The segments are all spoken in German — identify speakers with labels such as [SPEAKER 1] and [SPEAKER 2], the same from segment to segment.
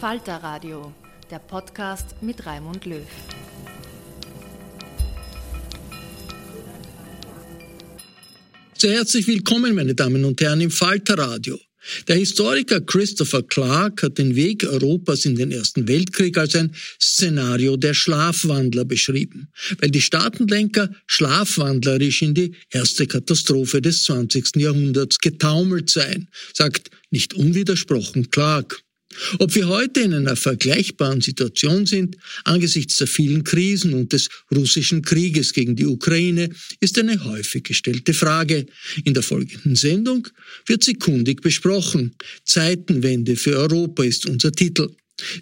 [SPEAKER 1] Falter Radio, der Podcast mit Raimund Löw.
[SPEAKER 2] Sehr herzlich willkommen, meine Damen und Herren, im Falter Radio. Der Historiker Christopher Clark hat den Weg Europas in den Ersten Weltkrieg als ein Szenario der Schlafwandler beschrieben, weil die Staatenlenker schlafwandlerisch in die erste Katastrophe des 20. Jahrhunderts getaumelt seien, sagt nicht unwidersprochen Clark. Ob wir heute in einer vergleichbaren Situation sind, angesichts der vielen Krisen und des russischen Krieges gegen die Ukraine, ist eine häufig gestellte Frage. In der folgenden Sendung wird sie kundig besprochen. Zeitenwende für Europa ist unser Titel.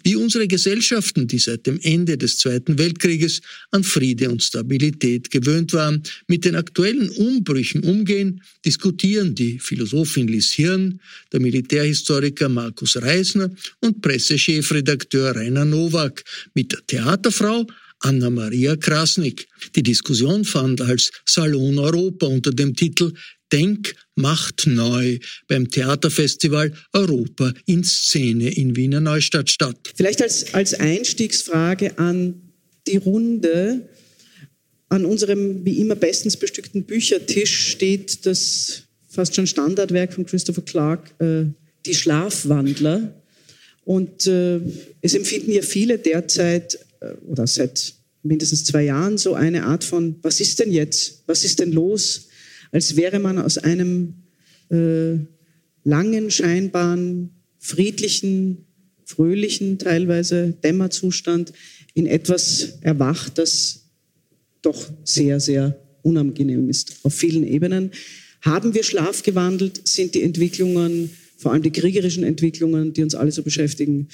[SPEAKER 2] Wie unsere Gesellschaften, die seit dem Ende des Zweiten Weltkrieges an Friede und Stabilität gewöhnt waren, mit den aktuellen Umbrüchen umgehen, diskutieren die Philosophin Lies Hirn, der Militärhistoriker Markus Reisner und Pressechefredakteur Rainer Nowak mit der Theaterfrau Anna-Maria Krasnik. Die Diskussion fand als Salon Europa unter dem Titel Denk macht neu beim Theaterfestival Europa in Szene in Wiener Neustadt statt.
[SPEAKER 3] Vielleicht als, als Einstiegsfrage an die Runde. An unserem wie immer bestens bestückten Büchertisch steht das fast schon Standardwerk von Christopher Clark, äh, Die Schlafwandler. Und äh, es empfinden ja viele derzeit äh, oder seit mindestens zwei Jahren so eine Art von, was ist denn jetzt? Was ist denn los? Als wäre man aus einem äh, langen, scheinbaren, friedlichen, fröhlichen, teilweise Dämmerzustand in etwas erwacht, das doch sehr, sehr unangenehm ist auf vielen Ebenen. Haben wir Schlaf gewandelt? Sind die Entwicklungen, vor allem die kriegerischen Entwicklungen, die uns alle so beschäftigen,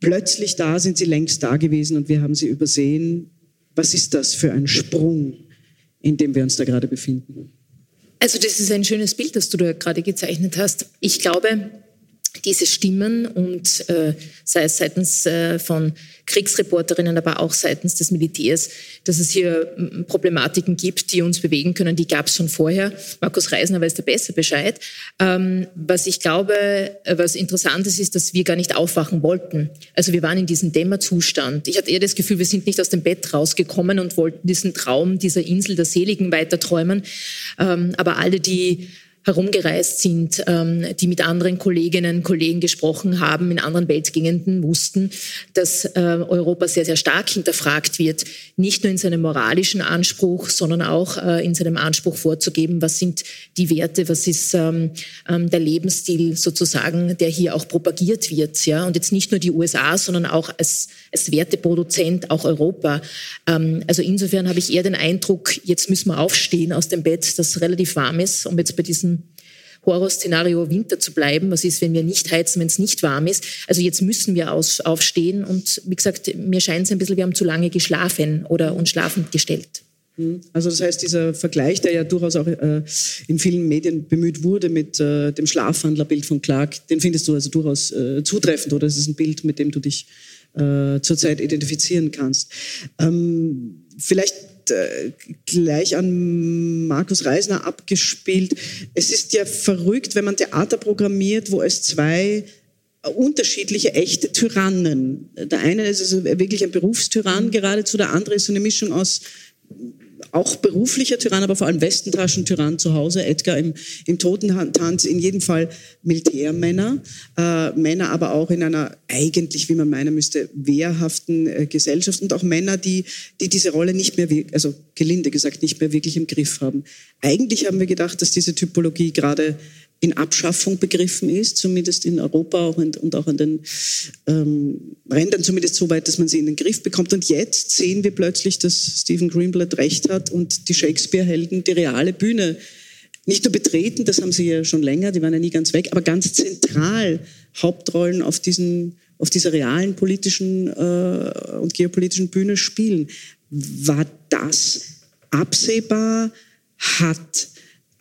[SPEAKER 3] plötzlich da? Sind sie längst da gewesen und wir haben sie übersehen? Was ist das für ein Sprung in dem wir uns da gerade befinden.
[SPEAKER 4] Also das ist ein schönes Bild, das du da gerade gezeichnet hast. Ich glaube, diese Stimmen und äh, sei es seitens äh, von Kriegsreporterinnen, aber auch seitens des Militärs, dass es hier Problematiken gibt, die uns bewegen können, die gab es schon vorher. Markus Reisner weiß da besser Bescheid. Ähm, was ich glaube, äh, was interessant ist, ist, dass wir gar nicht aufwachen wollten. Also wir waren in diesem Dämmerzustand. Ich hatte eher das Gefühl, wir sind nicht aus dem Bett rausgekommen und wollten diesen Traum dieser Insel der Seligen weiter träumen. Ähm, aber alle, die herumgereist sind, ähm, die mit anderen Kolleginnen und Kollegen gesprochen haben, in anderen Weltgegenden, wussten, dass äh, Europa sehr, sehr stark hinterfragt wird, nicht nur in seinem moralischen Anspruch, sondern auch äh, in seinem Anspruch vorzugeben, was sind die Werte, was ist ähm, ähm, der Lebensstil sozusagen, der hier auch propagiert wird. Ja? Und jetzt nicht nur die USA, sondern auch als, als Werteproduzent auch Europa. also insofern habe ich eher den Eindruck, jetzt müssen wir aufstehen aus dem Bett, das relativ warm ist, um jetzt bei diesem Horrorszenario Winter zu bleiben. Was ist, wenn wir nicht heizen, wenn es nicht warm ist? Also jetzt müssen wir aus, aufstehen und wie gesagt, mir scheint es ein bisschen, wir haben zu lange geschlafen oder uns schlafend gestellt.
[SPEAKER 3] Hm. Also das heißt, dieser Vergleich, der ja durchaus auch äh, in vielen Medien bemüht wurde mit äh, dem Schlafwandlerbild von Clark, den findest du also durchaus äh, zutreffend oder es ist ein Bild, mit dem du dich äh, zurzeit identifizieren kannst. Ähm, vielleicht äh, gleich an Markus Reisner abgespielt. Es ist ja verrückt, wenn man Theater programmiert, wo es zwei unterschiedliche echte Tyrannen. Der eine ist also wirklich ein Berufstyrann geradezu, der andere ist so eine Mischung aus auch beruflicher Tyrann, aber vor allem Westentaschen-Tyrann zu Hause, Edgar im, im Totentanz, in jedem Fall Militärmänner, äh, Männer aber auch in einer eigentlich, wie man meinen müsste, wehrhaften äh, Gesellschaft. Und auch Männer, die, die diese Rolle nicht mehr, also gelinde gesagt, nicht mehr wirklich im Griff haben. Eigentlich haben wir gedacht, dass diese Typologie gerade in Abschaffung begriffen ist, zumindest in Europa auch in, und auch an den ähm, Rändern zumindest so weit, dass man sie in den Griff bekommt. Und jetzt sehen wir plötzlich, dass Stephen Greenblatt recht hat und die Shakespeare-Helden die reale Bühne nicht nur betreten, das haben sie ja schon länger, die waren ja nie ganz weg, aber ganz zentral Hauptrollen auf, diesen, auf dieser realen politischen äh, und geopolitischen Bühne spielen. War das absehbar? Hat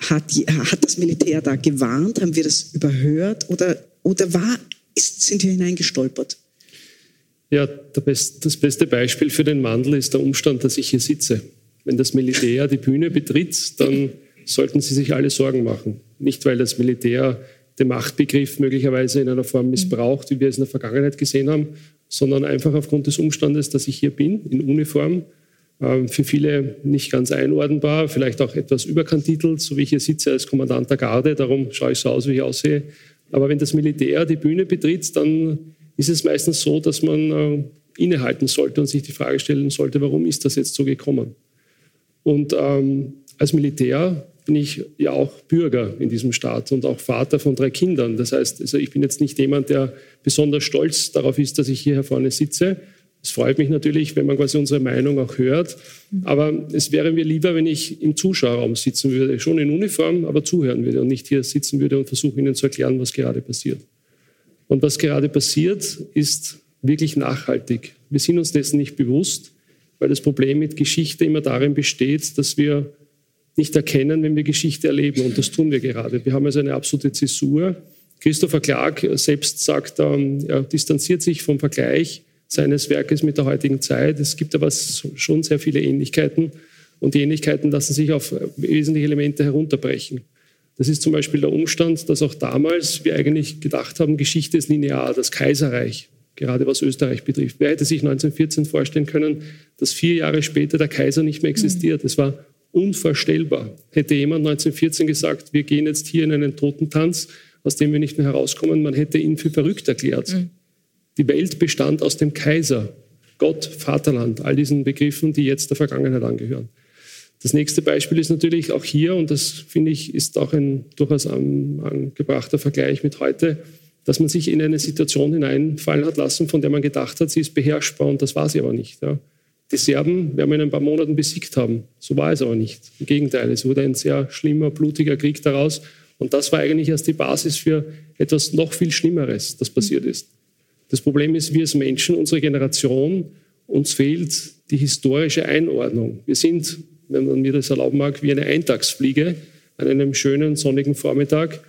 [SPEAKER 3] hat, hat das Militär da gewarnt? Haben wir das überhört? Oder, oder war, ist, sind wir hineingestolpert?
[SPEAKER 5] Ja, Best, das beste Beispiel für den Wandel ist der Umstand, dass ich hier sitze. Wenn das Militär die Bühne betritt, dann sollten Sie sich alle Sorgen machen. Nicht, weil das Militär den Machtbegriff möglicherweise in einer Form missbraucht, wie wir es in der Vergangenheit gesehen haben, sondern einfach aufgrund des Umstandes, dass ich hier bin, in Uniform, für viele nicht ganz einordnbar, vielleicht auch etwas überkantitelt, so wie ich hier sitze als Kommandant der Garde, darum schaue ich so aus, wie ich aussehe. Aber wenn das Militär die Bühne betritt, dann ist es meistens so, dass man äh, innehalten sollte und sich die Frage stellen sollte, warum ist das jetzt so gekommen? Und ähm, als Militär bin ich ja auch Bürger in diesem Staat und auch Vater von drei Kindern. Das heißt, also ich bin jetzt nicht jemand, der besonders stolz darauf ist, dass ich hier vorne sitze, es freut mich natürlich, wenn man quasi unsere Meinung auch hört. Aber es wäre mir lieber, wenn ich im Zuschauerraum sitzen würde, schon in Uniform, aber zuhören würde und nicht hier sitzen würde und versuchen, Ihnen zu erklären, was gerade passiert. Und was gerade passiert, ist wirklich nachhaltig. Wir sind uns dessen nicht bewusst, weil das Problem mit Geschichte immer darin besteht, dass wir nicht erkennen, wenn wir Geschichte erleben. Und das tun wir gerade. Wir haben also eine absolute Zäsur. Christopher Clark selbst sagt, ähm, er distanziert sich vom Vergleich seines Werkes mit der heutigen Zeit. Es gibt aber schon sehr viele Ähnlichkeiten und die Ähnlichkeiten lassen sich auf wesentliche Elemente herunterbrechen. Das ist zum Beispiel der Umstand, dass auch damals wir eigentlich gedacht haben, Geschichte ist linear, das Kaiserreich, gerade was Österreich betrifft. Wer hätte sich 1914 vorstellen können, dass vier Jahre später der Kaiser nicht mehr existiert? Es war unvorstellbar. Hätte jemand 1914 gesagt, wir gehen jetzt hier in einen Totentanz, aus dem wir nicht mehr herauskommen, man hätte ihn für verrückt erklärt. Mhm. Die Welt bestand aus dem Kaiser, Gott, Vaterland, all diesen Begriffen, die jetzt der Vergangenheit angehören. Das nächste Beispiel ist natürlich auch hier, und das finde ich ist auch ein durchaus angebrachter Vergleich mit heute, dass man sich in eine Situation hineinfallen hat lassen, von der man gedacht hat, sie ist beherrschbar und das war sie aber nicht. Ja. Die Serben werden wir in ein paar Monaten besiegt haben. So war es aber nicht. Im Gegenteil, es wurde ein sehr schlimmer, blutiger Krieg daraus. Und das war eigentlich erst die Basis für etwas noch viel Schlimmeres, das passiert ist. Das Problem ist, wir als Menschen, unsere Generation, uns fehlt die historische Einordnung. Wir sind, wenn man mir das erlauben mag, wie eine Eintagsfliege an einem schönen sonnigen Vormittag,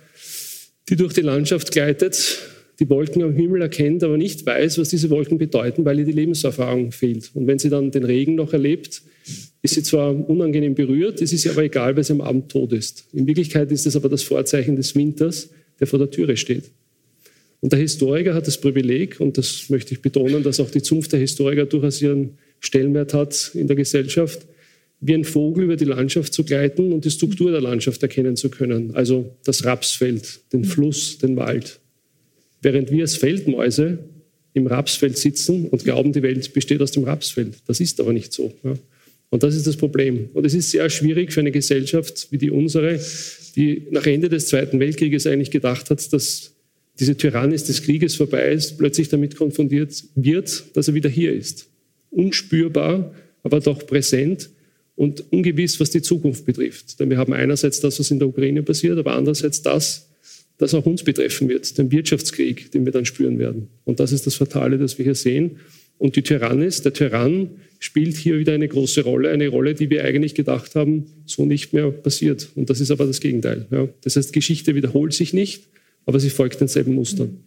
[SPEAKER 5] die durch die Landschaft gleitet, die Wolken am Himmel erkennt, aber nicht weiß, was diese Wolken bedeuten, weil ihr die Lebenserfahrung fehlt. Und wenn sie dann den Regen noch erlebt, ist sie zwar unangenehm berührt, es ist ihr aber egal, weil sie am Abend tot ist. In Wirklichkeit ist es aber das Vorzeichen des Winters, der vor der Türe steht. Und der Historiker hat das Privileg, und das möchte ich betonen, dass auch die Zunft der Historiker durchaus ihren Stellenwert hat in der Gesellschaft, wie ein Vogel über die Landschaft zu gleiten und die Struktur der Landschaft erkennen zu können. Also das Rapsfeld, den Fluss, den Wald. Während wir als Feldmäuse im Rapsfeld sitzen und glauben, die Welt besteht aus dem Rapsfeld. Das ist aber nicht so. Ja. Und das ist das Problem. Und es ist sehr schwierig für eine Gesellschaft wie die unsere, die nach Ende des Zweiten Weltkrieges eigentlich gedacht hat, dass diese Tyrannis des Krieges vorbei ist, plötzlich damit konfrontiert wird, dass er wieder hier ist. Unspürbar, aber doch präsent und ungewiss, was die Zukunft betrifft. Denn wir haben einerseits das, was in der Ukraine passiert, aber andererseits das, das auch uns betreffen wird, den Wirtschaftskrieg, den wir dann spüren werden. Und das ist das Fatale, das wir hier sehen. Und die Tyrannis, der Tyrann spielt hier wieder eine große Rolle, eine Rolle, die wir eigentlich gedacht haben, so nicht mehr passiert. Und das ist aber das Gegenteil. Ja. Das heißt, Geschichte wiederholt sich nicht, aber sie folgt denselben Mustern.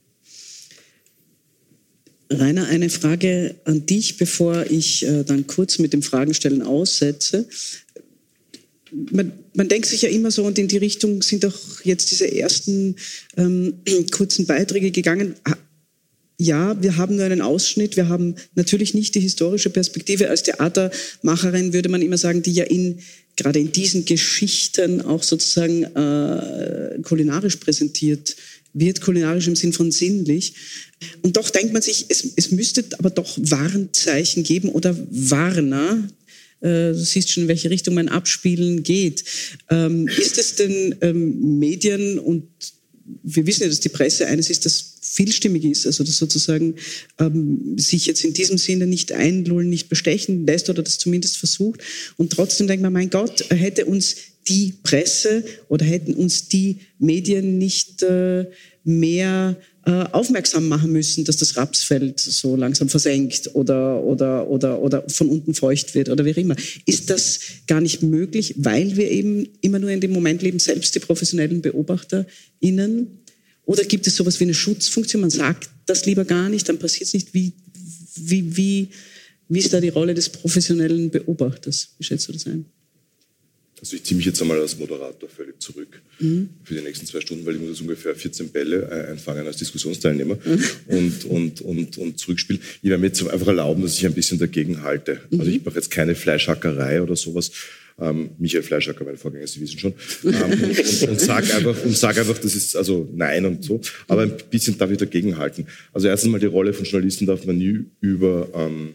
[SPEAKER 3] Rainer, eine Frage an dich, bevor ich äh, dann kurz mit dem Fragenstellen aussetze. Man, man, denkt sich ja immer so, und in die Richtung sind doch jetzt diese ersten ähm, kurzen Beiträge gegangen. Ja, wir haben nur einen Ausschnitt. Wir haben natürlich nicht die historische Perspektive. Als Theatermacherin würde man immer sagen, die ja in, gerade in diesen Geschichten auch sozusagen äh, kulinarisch präsentiert wird, kulinarisch im Sinn von sinnlich. Und doch denkt man sich, es, es müsste aber doch Warnzeichen geben oder Warner. Äh, du siehst schon, in welche Richtung mein Abspielen geht. Ähm, ist es denn ähm, Medien und wir wissen ja, dass die Presse eines ist, das vielstimmig ist, also das sozusagen ähm, sich jetzt in diesem Sinne nicht einlullen, nicht bestechen lässt oder das zumindest versucht. Und trotzdem denkt man, mein Gott, hätte uns die Presse oder hätten uns die Medien nicht äh, mehr äh, aufmerksam machen müssen, dass das Rapsfeld so langsam versenkt oder, oder, oder, oder von unten feucht wird oder wie immer. Ist das gar nicht möglich, weil wir eben immer nur in dem Moment leben, selbst die professionellen BeobachterInnen? Oder gibt es sowas wie eine Schutzfunktion? Man sagt das lieber gar nicht, dann passiert es nicht. Wie, wie, wie, wie ist da die Rolle des professionellen Beobachters? Wie schätzt du das ein?
[SPEAKER 6] Also ich ziehe mich jetzt einmal als Moderator völlig zurück mhm. für die nächsten zwei Stunden, weil ich muss jetzt ungefähr 14 Bälle äh, einfangen als Diskussionsteilnehmer mhm. und, und, und, und zurückspielen. Ich werde mir jetzt einfach erlauben, dass ich ein bisschen dagegen halte. Mhm. Also ich mache jetzt keine Fleischhackerei oder sowas. Ähm, Michael Fleischhacker, meine Vorgänger, Sie wissen schon. Ähm, und, und, und sag einfach, sag einfach, das ist also nein und so. Aber ein bisschen darf ich dagegen halten. Also erstens mal die Rolle von Journalisten darf man nie über, ähm,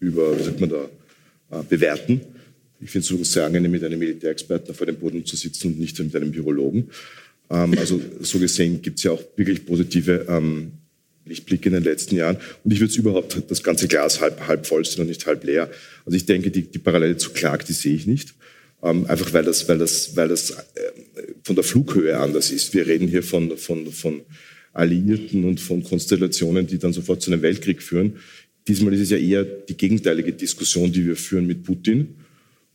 [SPEAKER 6] über wie sagt man da, äh, bewerten ich finde es sehr angenehm, mit einem Militärexperten vor dem Boden zu sitzen und nicht mit einem Virologen. Ähm, also so gesehen gibt es ja auch wirklich positive ähm, Lichtblicke in den letzten Jahren. Und ich würde es überhaupt das ganze Glas halb, halb voll sehen und nicht halb leer. Also ich denke, die, die Parallele zu Clark, die sehe ich nicht. Ähm, einfach weil das, weil das, weil das äh, von der Flughöhe anders ist. Wir reden hier von, von, von Alliierten und von Konstellationen, die dann sofort zu einem Weltkrieg führen. Diesmal ist es ja eher die gegenteilige Diskussion, die wir führen mit Putin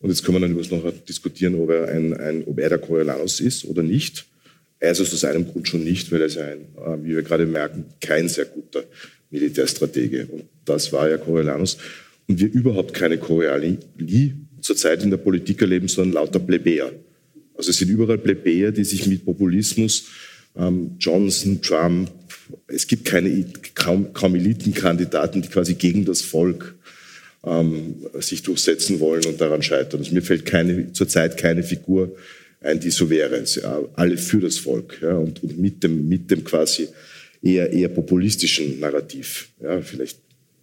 [SPEAKER 6] und jetzt können wir dann übrigens noch diskutieren, ob er, ein, ein, ob er der Coriolanus ist oder nicht. Er ist es aus seinem Grund schon nicht, weil er ist ein, äh, wie wir gerade merken, kein sehr guter Militärstratege. Und das war ja Coriolanus. Und wir überhaupt keine Coriolis zurzeit in der Politik erleben, sondern lauter Plebejer. Also es sind überall Plebejer, die sich mit Populismus, ähm, Johnson, Trump, es gibt keine, kaum, kaum Elitenkandidaten, die quasi gegen das Volk ähm, sich durchsetzen wollen und daran scheitern. Also mir fällt keine, zurzeit keine Figur ein, wäre. Sie, alle für das Volk ja, und, und, mit, dem, mit dem quasi eher, eher populistischen Narrativ. Ja, vielleicht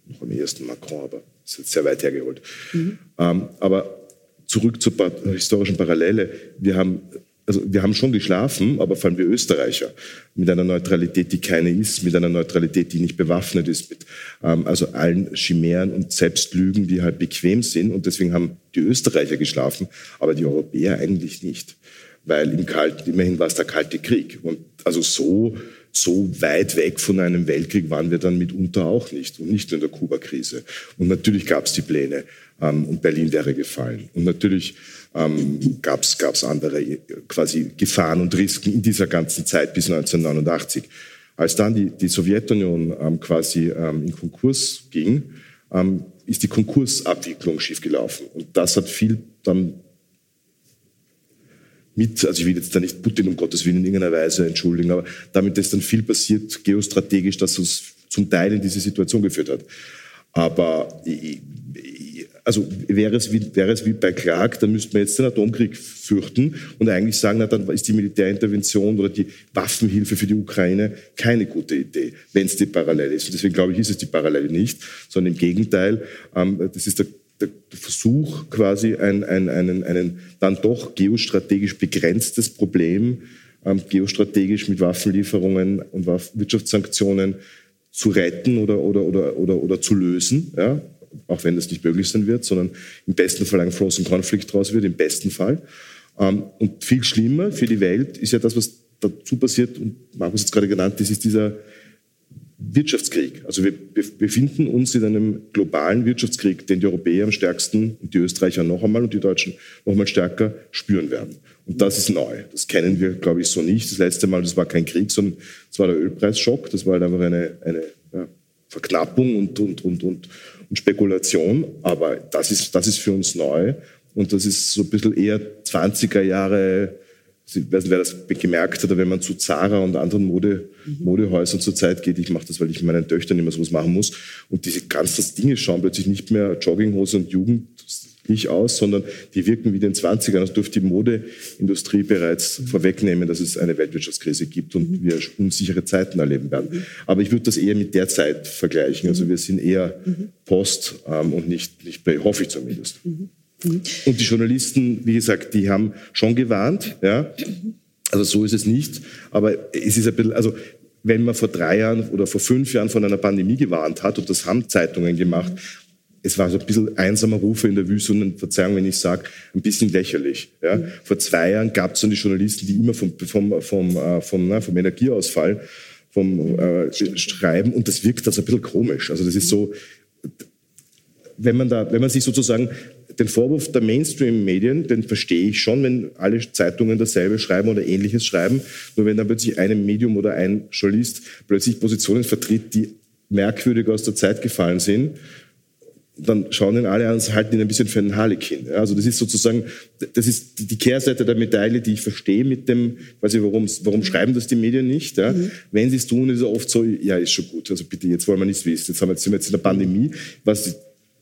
[SPEAKER 6] noch am ehesten Macron, aber das ist jetzt sehr weit hergeholt. Mhm. Ähm, aber zurück zur historischen Parallele. Wir haben also wir haben schon geschlafen, aber vor allem wir Österreicher, mit einer Neutralität, die keine ist, mit einer Neutralität, die nicht bewaffnet ist, mit ähm, also allen Chimären und Selbstlügen, die halt bequem sind. Und deswegen haben die Österreicher geschlafen, aber die Europäer eigentlich nicht. Weil im Kalten, immerhin war es der Kalte Krieg. Und also so, so weit weg von einem Weltkrieg waren wir dann mitunter auch nicht. Und nicht in der Kuba-Krise. Und natürlich gab es die Pläne, ähm, und Berlin wäre gefallen. Und natürlich ähm, gab es andere äh, quasi Gefahren und Risiken in dieser ganzen Zeit bis 1989. Als dann die, die Sowjetunion ähm, quasi ähm, in Konkurs ging, ähm, ist die Konkursabwicklung schiefgelaufen. Und das hat viel dann mit, also ich will jetzt da nicht Putin um Gottes Willen in irgendeiner Weise entschuldigen, aber damit ist dann viel passiert geostrategisch, dass uns zum Teil in diese Situation geführt hat. Aber also wäre es, wie, wäre es wie bei Clark, dann müsste man jetzt den Atomkrieg fürchten und eigentlich sagen, na, dann ist die Militärintervention oder die Waffenhilfe für die Ukraine keine gute Idee, wenn es die Parallele ist. Und deswegen glaube ich, ist es die Parallele nicht, sondern im Gegenteil, ähm, das ist der der Versuch, quasi ein, ein, einen, einen dann doch geostrategisch begrenztes Problem, ähm, geostrategisch mit Waffenlieferungen und Wirtschaftssanktionen zu retten oder, oder, oder, oder, oder zu lösen. Ja? Auch wenn das nicht möglich sein wird, sondern im besten Fall ein Frozen Conflict draus wird, im besten Fall. Ähm, und viel schlimmer für die Welt ist ja das, was dazu passiert, und Markus hat es gerade genannt, das ist dieser Wirtschaftskrieg. Also wir befinden uns in einem globalen Wirtschaftskrieg, den die Europäer am stärksten und die Österreicher noch einmal und die Deutschen noch einmal stärker spüren werden. Und das ist neu. Das kennen wir, glaube ich, so nicht. Das letzte Mal, das war kein Krieg, sondern es war der Ölpreisschock. Das war halt einfach eine, eine ja, Verknappung und, und, und, und, und Spekulation. Aber das ist, das ist für uns neu. Und das ist so ein bisschen eher 20er Jahre, ich weiß nicht, wer das gemerkt hat, aber wenn man zu Zara und anderen Mode, Modehäusern zur Zeit geht, ich mache das, weil ich mit meinen Töchtern immer sowas machen muss, und diese ganzen Dinge schauen plötzlich nicht mehr Jogginghose und Jugend nicht aus, sondern die wirken wie in den 20ern. Das dürfte die Modeindustrie bereits mhm. vorwegnehmen, dass es eine Weltwirtschaftskrise gibt und mhm. wir unsichere Zeiten erleben werden. Mhm. Aber ich würde das eher mit der Zeit vergleichen. Also wir sind eher Post ähm, und nicht, nicht bei, hoffe ich zumindest. Und die Journalisten, wie gesagt, die haben schon gewarnt. Ja? Also so ist es nicht. Aber es ist ein bisschen, also wenn man vor drei Jahren oder vor fünf Jahren von einer Pandemie gewarnt hat, und das haben Zeitungen gemacht, es war so ein bisschen einsamer Rufe in der Wüste und Verzeihung, wenn ich sage, ein bisschen lächerlich. Ja. Mhm. Vor zwei Jahren gab es dann die Journalisten, die immer vom, vom, vom, äh, vom, na, vom Energieausfall vom äh, schreiben und das wirkt also ein bisschen komisch. Also das ist so, wenn man da, wenn man sich sozusagen den Vorwurf der Mainstream-Medien, den verstehe ich schon, wenn alle Zeitungen dasselbe schreiben oder Ähnliches schreiben. Nur wenn dann plötzlich ein Medium oder ein Journalist plötzlich Positionen vertritt, die merkwürdig aus der Zeit gefallen sind, dann schauen ihn alle an und halten ihn ein bisschen für einen Harlekin. Also das ist sozusagen, das ist die Kehrseite der Medaille, die ich verstehe mit dem, weiß ich, warum, warum schreiben das die Medien nicht? Ja? Mhm. Wenn sie es tun, ist es oft so, ja, ist schon gut, also bitte, jetzt wollen wir nicht wissen, jetzt, haben wir, jetzt sind wir jetzt in der Pandemie, was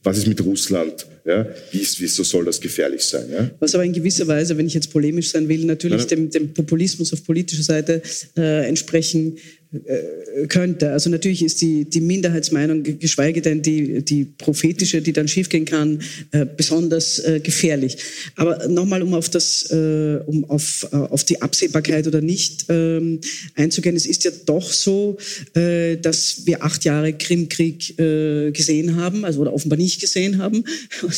[SPEAKER 6] was ist mit Russland? Ja? Wie ist, wieso soll das gefährlich sein? Ja?
[SPEAKER 3] Was aber in gewisser Weise, wenn ich jetzt polemisch sein will, natürlich dem, dem, Populismus auf politischer Seite äh, entsprechen äh, könnte. Also natürlich ist die, die Minderheitsmeinung, geschweige denn die, die prophetische, die dann schiefgehen kann, äh, besonders äh, gefährlich. Aber nochmal, um auf das, äh, um auf, äh, auf die Absehbarkeit oder nicht ähm, einzugehen, es ist ja doch so, dass wir acht Jahre Krimkrieg gesehen haben, also oder offenbar nicht gesehen haben,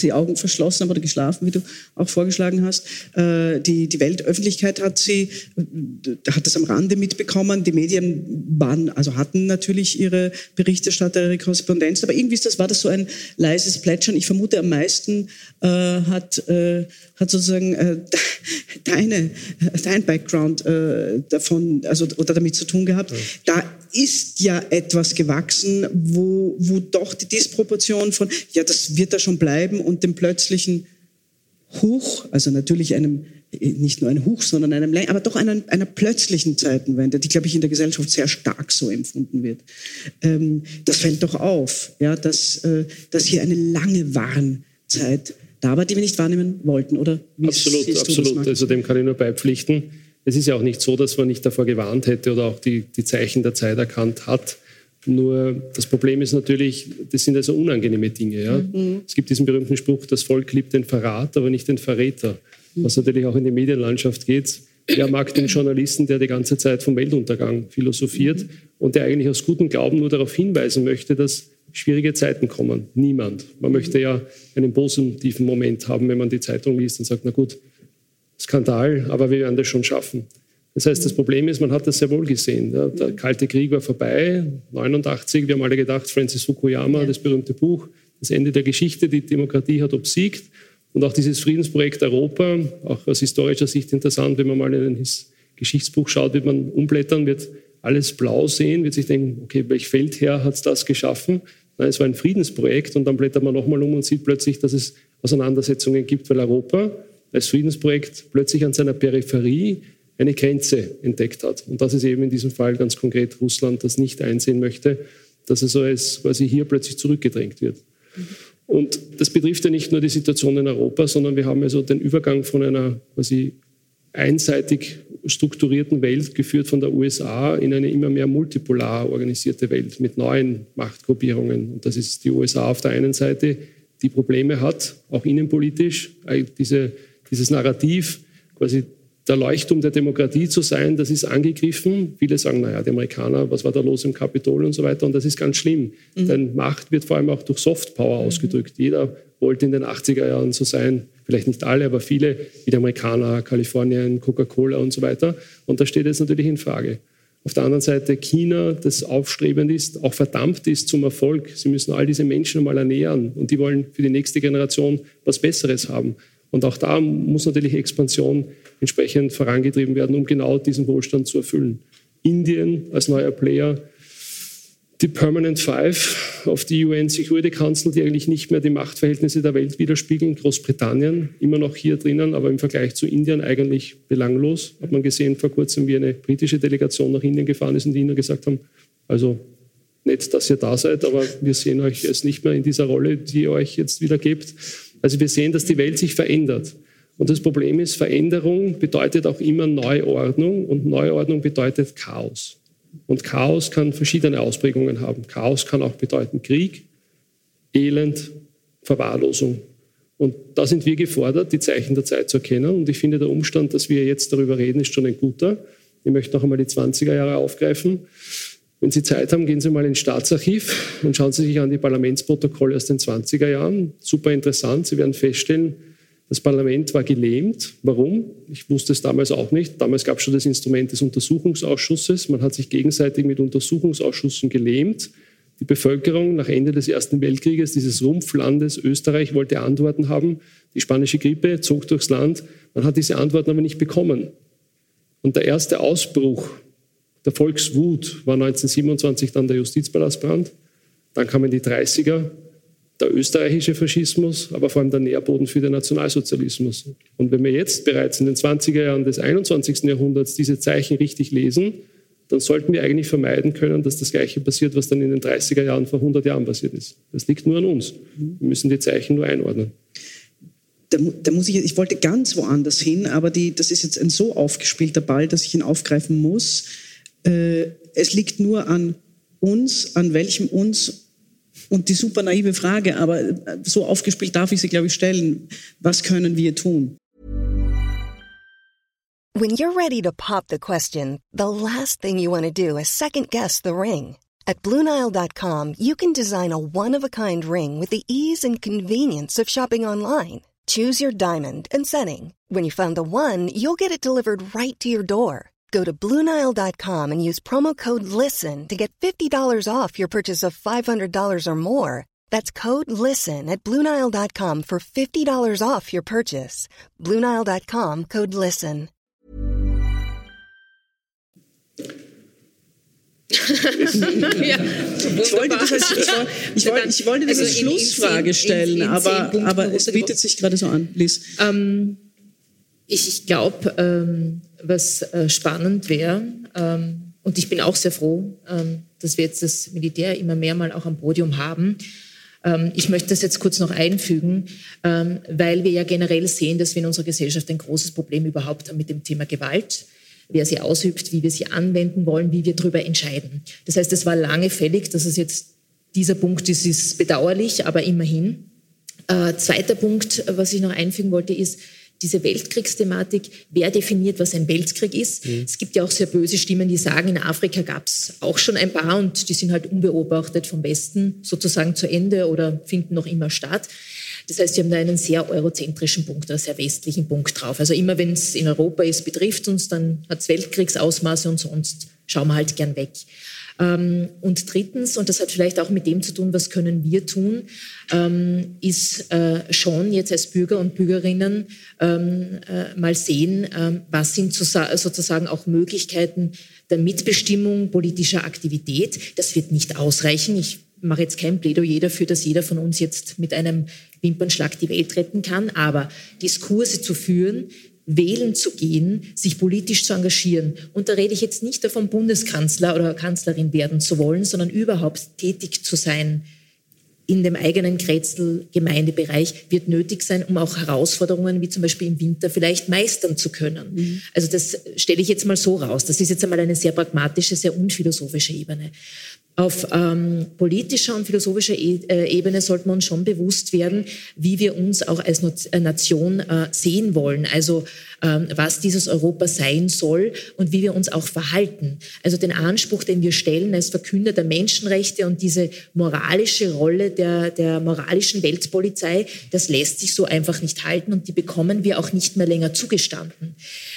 [SPEAKER 3] die Augen verschlossen haben oder geschlafen, wie du auch vorgeschlagen hast. die, die Weltöffentlichkeit hat sie, hat das am Rande mitbekommen, die Medien waren, also hatten natürlich ihre Berichterstatter, ihre Korrespondenz, aber irgendwie ist das, war das so ein leises Plätschern. Ich vermute, am meisten äh, hat, äh, hat sozusagen äh, deine, dein Background äh, davon, also oder damit zu tun gehabt. Ja. Da ist ja etwas gewachsen, wo, wo doch die Disproportion von, ja, das wird da schon bleiben und dem plötzlichen Hoch, also natürlich einem nicht nur ein Hoch, sondern einem, aber doch einer, einer plötzlichen Zeitenwende, die, glaube ich, in der Gesellschaft sehr stark so empfunden wird. Ähm, das fällt doch auf, ja, dass, äh, dass hier eine lange Warnzeit da war, die wir nicht wahrnehmen wollten, oder?
[SPEAKER 5] Wie absolut, absolut. Also dem kann ich nur beipflichten. Es ist ja auch nicht so, dass man nicht davor gewarnt hätte oder auch die, die Zeichen der Zeit erkannt hat. Nur das Problem ist natürlich, das sind also unangenehme Dinge. Ja? Mhm. Es gibt diesen berühmten Spruch, das Volk liebt den Verrat, aber nicht den Verräter was natürlich auch in die Medienlandschaft geht. Wer mag den Journalisten, der die ganze Zeit vom Weltuntergang philosophiert und der eigentlich aus gutem Glauben nur darauf hinweisen möchte, dass schwierige Zeiten kommen? Niemand. Man möchte ja einen positiven Moment haben, wenn man die Zeitung liest und sagt, na gut, Skandal, aber wir werden das schon schaffen. Das heißt, das Problem ist, man hat das sehr wohl gesehen. Der, der Kalte Krieg war vorbei, 89, wir haben alle gedacht, Francis Fukuyama, das berühmte Buch, das Ende der Geschichte, die Demokratie hat obsiegt. Und auch dieses Friedensprojekt Europa, auch aus historischer Sicht interessant, wenn man mal in ein Geschichtsbuch schaut, wird man umblättern, wird alles blau sehen, wird sich denken, okay, welch Feldherr hat das geschaffen? Nein, es war ein Friedensprojekt und dann blättert man nochmal um und sieht plötzlich, dass es Auseinandersetzungen gibt, weil Europa als Friedensprojekt plötzlich an seiner Peripherie eine Grenze entdeckt hat. Und das ist eben in diesem Fall ganz konkret Russland, das nicht einsehen möchte, dass es so als quasi hier plötzlich zurückgedrängt wird. Und das betrifft ja nicht nur die Situation in Europa, sondern wir haben also den Übergang von einer quasi einseitig strukturierten Welt, geführt von der USA, in eine immer mehr multipolar organisierte Welt mit neuen Machtgruppierungen. Und das ist die USA auf der einen Seite, die Probleme hat, auch innenpolitisch, diese, dieses Narrativ, quasi der Leuchtturm der Demokratie zu sein, das ist angegriffen. Viele sagen, naja, die Amerikaner, was war da los im Kapitol und so weiter. Und das ist ganz schlimm. Mhm. Denn Macht wird vor allem auch durch Softpower mhm. ausgedrückt. Jeder wollte in den 80er Jahren so sein, vielleicht nicht alle, aber viele, wie die Amerikaner, Kalifornien, Coca-Cola und so weiter. Und das steht jetzt natürlich in Frage. Auf der anderen Seite China, das aufstrebend ist, auch verdammt ist zum Erfolg. Sie müssen all diese Menschen einmal ernähren und die wollen für die nächste Generation was Besseres haben. Und auch da muss natürlich Expansion entsprechend vorangetrieben werden, um genau diesen Wohlstand zu erfüllen. Indien als neuer Player die Permanent Five auf die UN Security Council, die eigentlich nicht mehr die Machtverhältnisse der Welt widerspiegeln. Großbritannien immer noch hier drinnen, aber im Vergleich zu Indien eigentlich belanglos. Hat man gesehen vor kurzem, wie eine britische Delegation nach Indien gefahren ist und die Inder gesagt haben, also nett, dass ihr da seid, aber wir sehen euch jetzt nicht mehr in dieser Rolle, die ihr euch jetzt wieder gebt. Also wir sehen, dass die Welt sich verändert. Und das Problem ist, Veränderung bedeutet auch immer Neuordnung und Neuordnung bedeutet Chaos. Und Chaos kann verschiedene Ausprägungen haben. Chaos kann auch bedeuten Krieg, Elend, Verwahrlosung. Und da sind wir gefordert, die Zeichen der Zeit zu erkennen. Und ich finde, der Umstand, dass wir jetzt darüber reden, ist schon ein guter. Ich möchte noch einmal die 20er Jahre aufgreifen. Wenn Sie Zeit haben, gehen Sie mal ins Staatsarchiv und schauen Sie sich an die Parlamentsprotokolle aus den 20er Jahren. Super interessant. Sie werden feststellen, das Parlament war gelähmt. Warum? Ich wusste es damals auch nicht. Damals gab es schon das Instrument des Untersuchungsausschusses. Man hat sich gegenseitig mit Untersuchungsausschüssen gelähmt. Die Bevölkerung nach Ende des Ersten Weltkrieges dieses Rumpflandes Österreich wollte Antworten haben. Die spanische Grippe zog durchs Land. Man hat diese Antworten aber nicht bekommen. Und der erste Ausbruch der Volkswut war 1927 dann der Justizpalastbrand. Dann kamen die 30er, der österreichische Faschismus, aber vor allem der Nährboden für den Nationalsozialismus. Und wenn wir jetzt bereits in den 20er Jahren des 21. Jahrhunderts diese Zeichen richtig lesen, dann sollten wir eigentlich vermeiden können, dass das Gleiche passiert, was dann in den 30er Jahren vor 100 Jahren passiert ist. Das liegt nur an uns. Wir müssen die Zeichen nur einordnen.
[SPEAKER 3] Da, da muss ich, ich wollte ganz woanders hin, aber die, das ist jetzt ein so aufgespielter Ball, dass ich ihn aufgreifen muss. Äh, es liegt nur an uns, an welchem uns und die super naive Frage, aber äh, so aufgespielt darf ich sie, glaube ich, stellen. Was können wir tun?
[SPEAKER 7] When you're ready to pop the question, the last thing you want to do is second guess the ring. At BlueNile.com you can design a one-of-a-kind ring with the ease and convenience of shopping online. Choose your diamond and setting. When you find the one, you'll get it delivered right to your door. Go to Bluenile.com and use promo code LISTEN to get $50 off your purchase of $500 or more. That's code LISTEN at Bluenile.com for $50 off your purchase. Bluenile.com code LISTEN.
[SPEAKER 3] ja, ich, wollte das als, ich, ich, wollte, ich wollte das also als Schlussfrage in, stellen, in, in, aber, aber es bietet sich gerade so an. Lies.
[SPEAKER 4] Ähm, ich glaube, ähm, was äh, spannend wäre, ähm, und ich bin auch sehr froh, ähm, dass wir jetzt das Militär immer mehr mal auch am Podium haben. Ähm, ich möchte das jetzt kurz noch einfügen, weil wir ja generell sehen, dass wir in unserer Gesellschaft ein großes Problem überhaupt mit dem Thema Gewalt wer sie ausübt, wie wir sie anwenden wollen, wie wir darüber entscheiden. Das heißt, es war lange fällig, dass es jetzt dieser Punkt ist, ist bedauerlich, aber immerhin. Äh, zweiter Punkt, was ich noch einfügen wollte, ist, diese Weltkriegsthematik, wer definiert, was ein Weltkrieg ist. Mhm. Es gibt ja auch sehr böse Stimmen, die sagen, in Afrika gab es auch schon ein paar und die sind halt unbeobachtet vom Westen sozusagen zu Ende oder finden noch immer statt. Das heißt, wir haben da einen sehr eurozentrischen Punkt, einen sehr westlichen Punkt drauf. Also immer wenn es in Europa ist, betrifft uns, dann hat es Weltkriegsausmaße und sonst schauen wir halt gern weg. Ähm, und drittens, und das hat vielleicht auch mit dem zu tun, was können wir tun, ähm, ist äh, schon jetzt als Bürger und Bürgerinnen ähm, äh, mal sehen, was sind sozusagen auch Möglichkeiten der Mitbestimmung politischer Aktivität. Das wird nicht ausreichen. Ich mache jetzt kein Plädoyer dafür, dass jeder von uns jetzt mit einem Wimpernschlag die Welt retten kann, aber Diskurse zu führen, wählen zu gehen, sich politisch zu engagieren. Und da rede ich jetzt nicht davon, Bundeskanzler oder Kanzlerin werden zu wollen, sondern überhaupt tätig zu sein in dem eigenen Kretzel-Gemeindebereich wird nötig sein, um auch Herausforderungen wie zum Beispiel im Winter vielleicht meistern zu können. Mhm. Also das stelle ich jetzt mal so raus. Das ist jetzt einmal eine sehr pragmatische, sehr unphilosophische Ebene. Auf ähm, politischer und philosophischer e äh, Ebene sollte man uns schon bewusst werden, wie wir uns auch als äh, Nation äh, sehen wollen. Also was dieses Europa sein soll und wie wir uns auch verhalten. Also den Anspruch, den wir stellen als Verkünder der Menschenrechte und diese moralische Rolle der, der moralischen Weltpolizei, das lässt sich so einfach nicht halten und die bekommen wir auch nicht mehr länger zugestanden.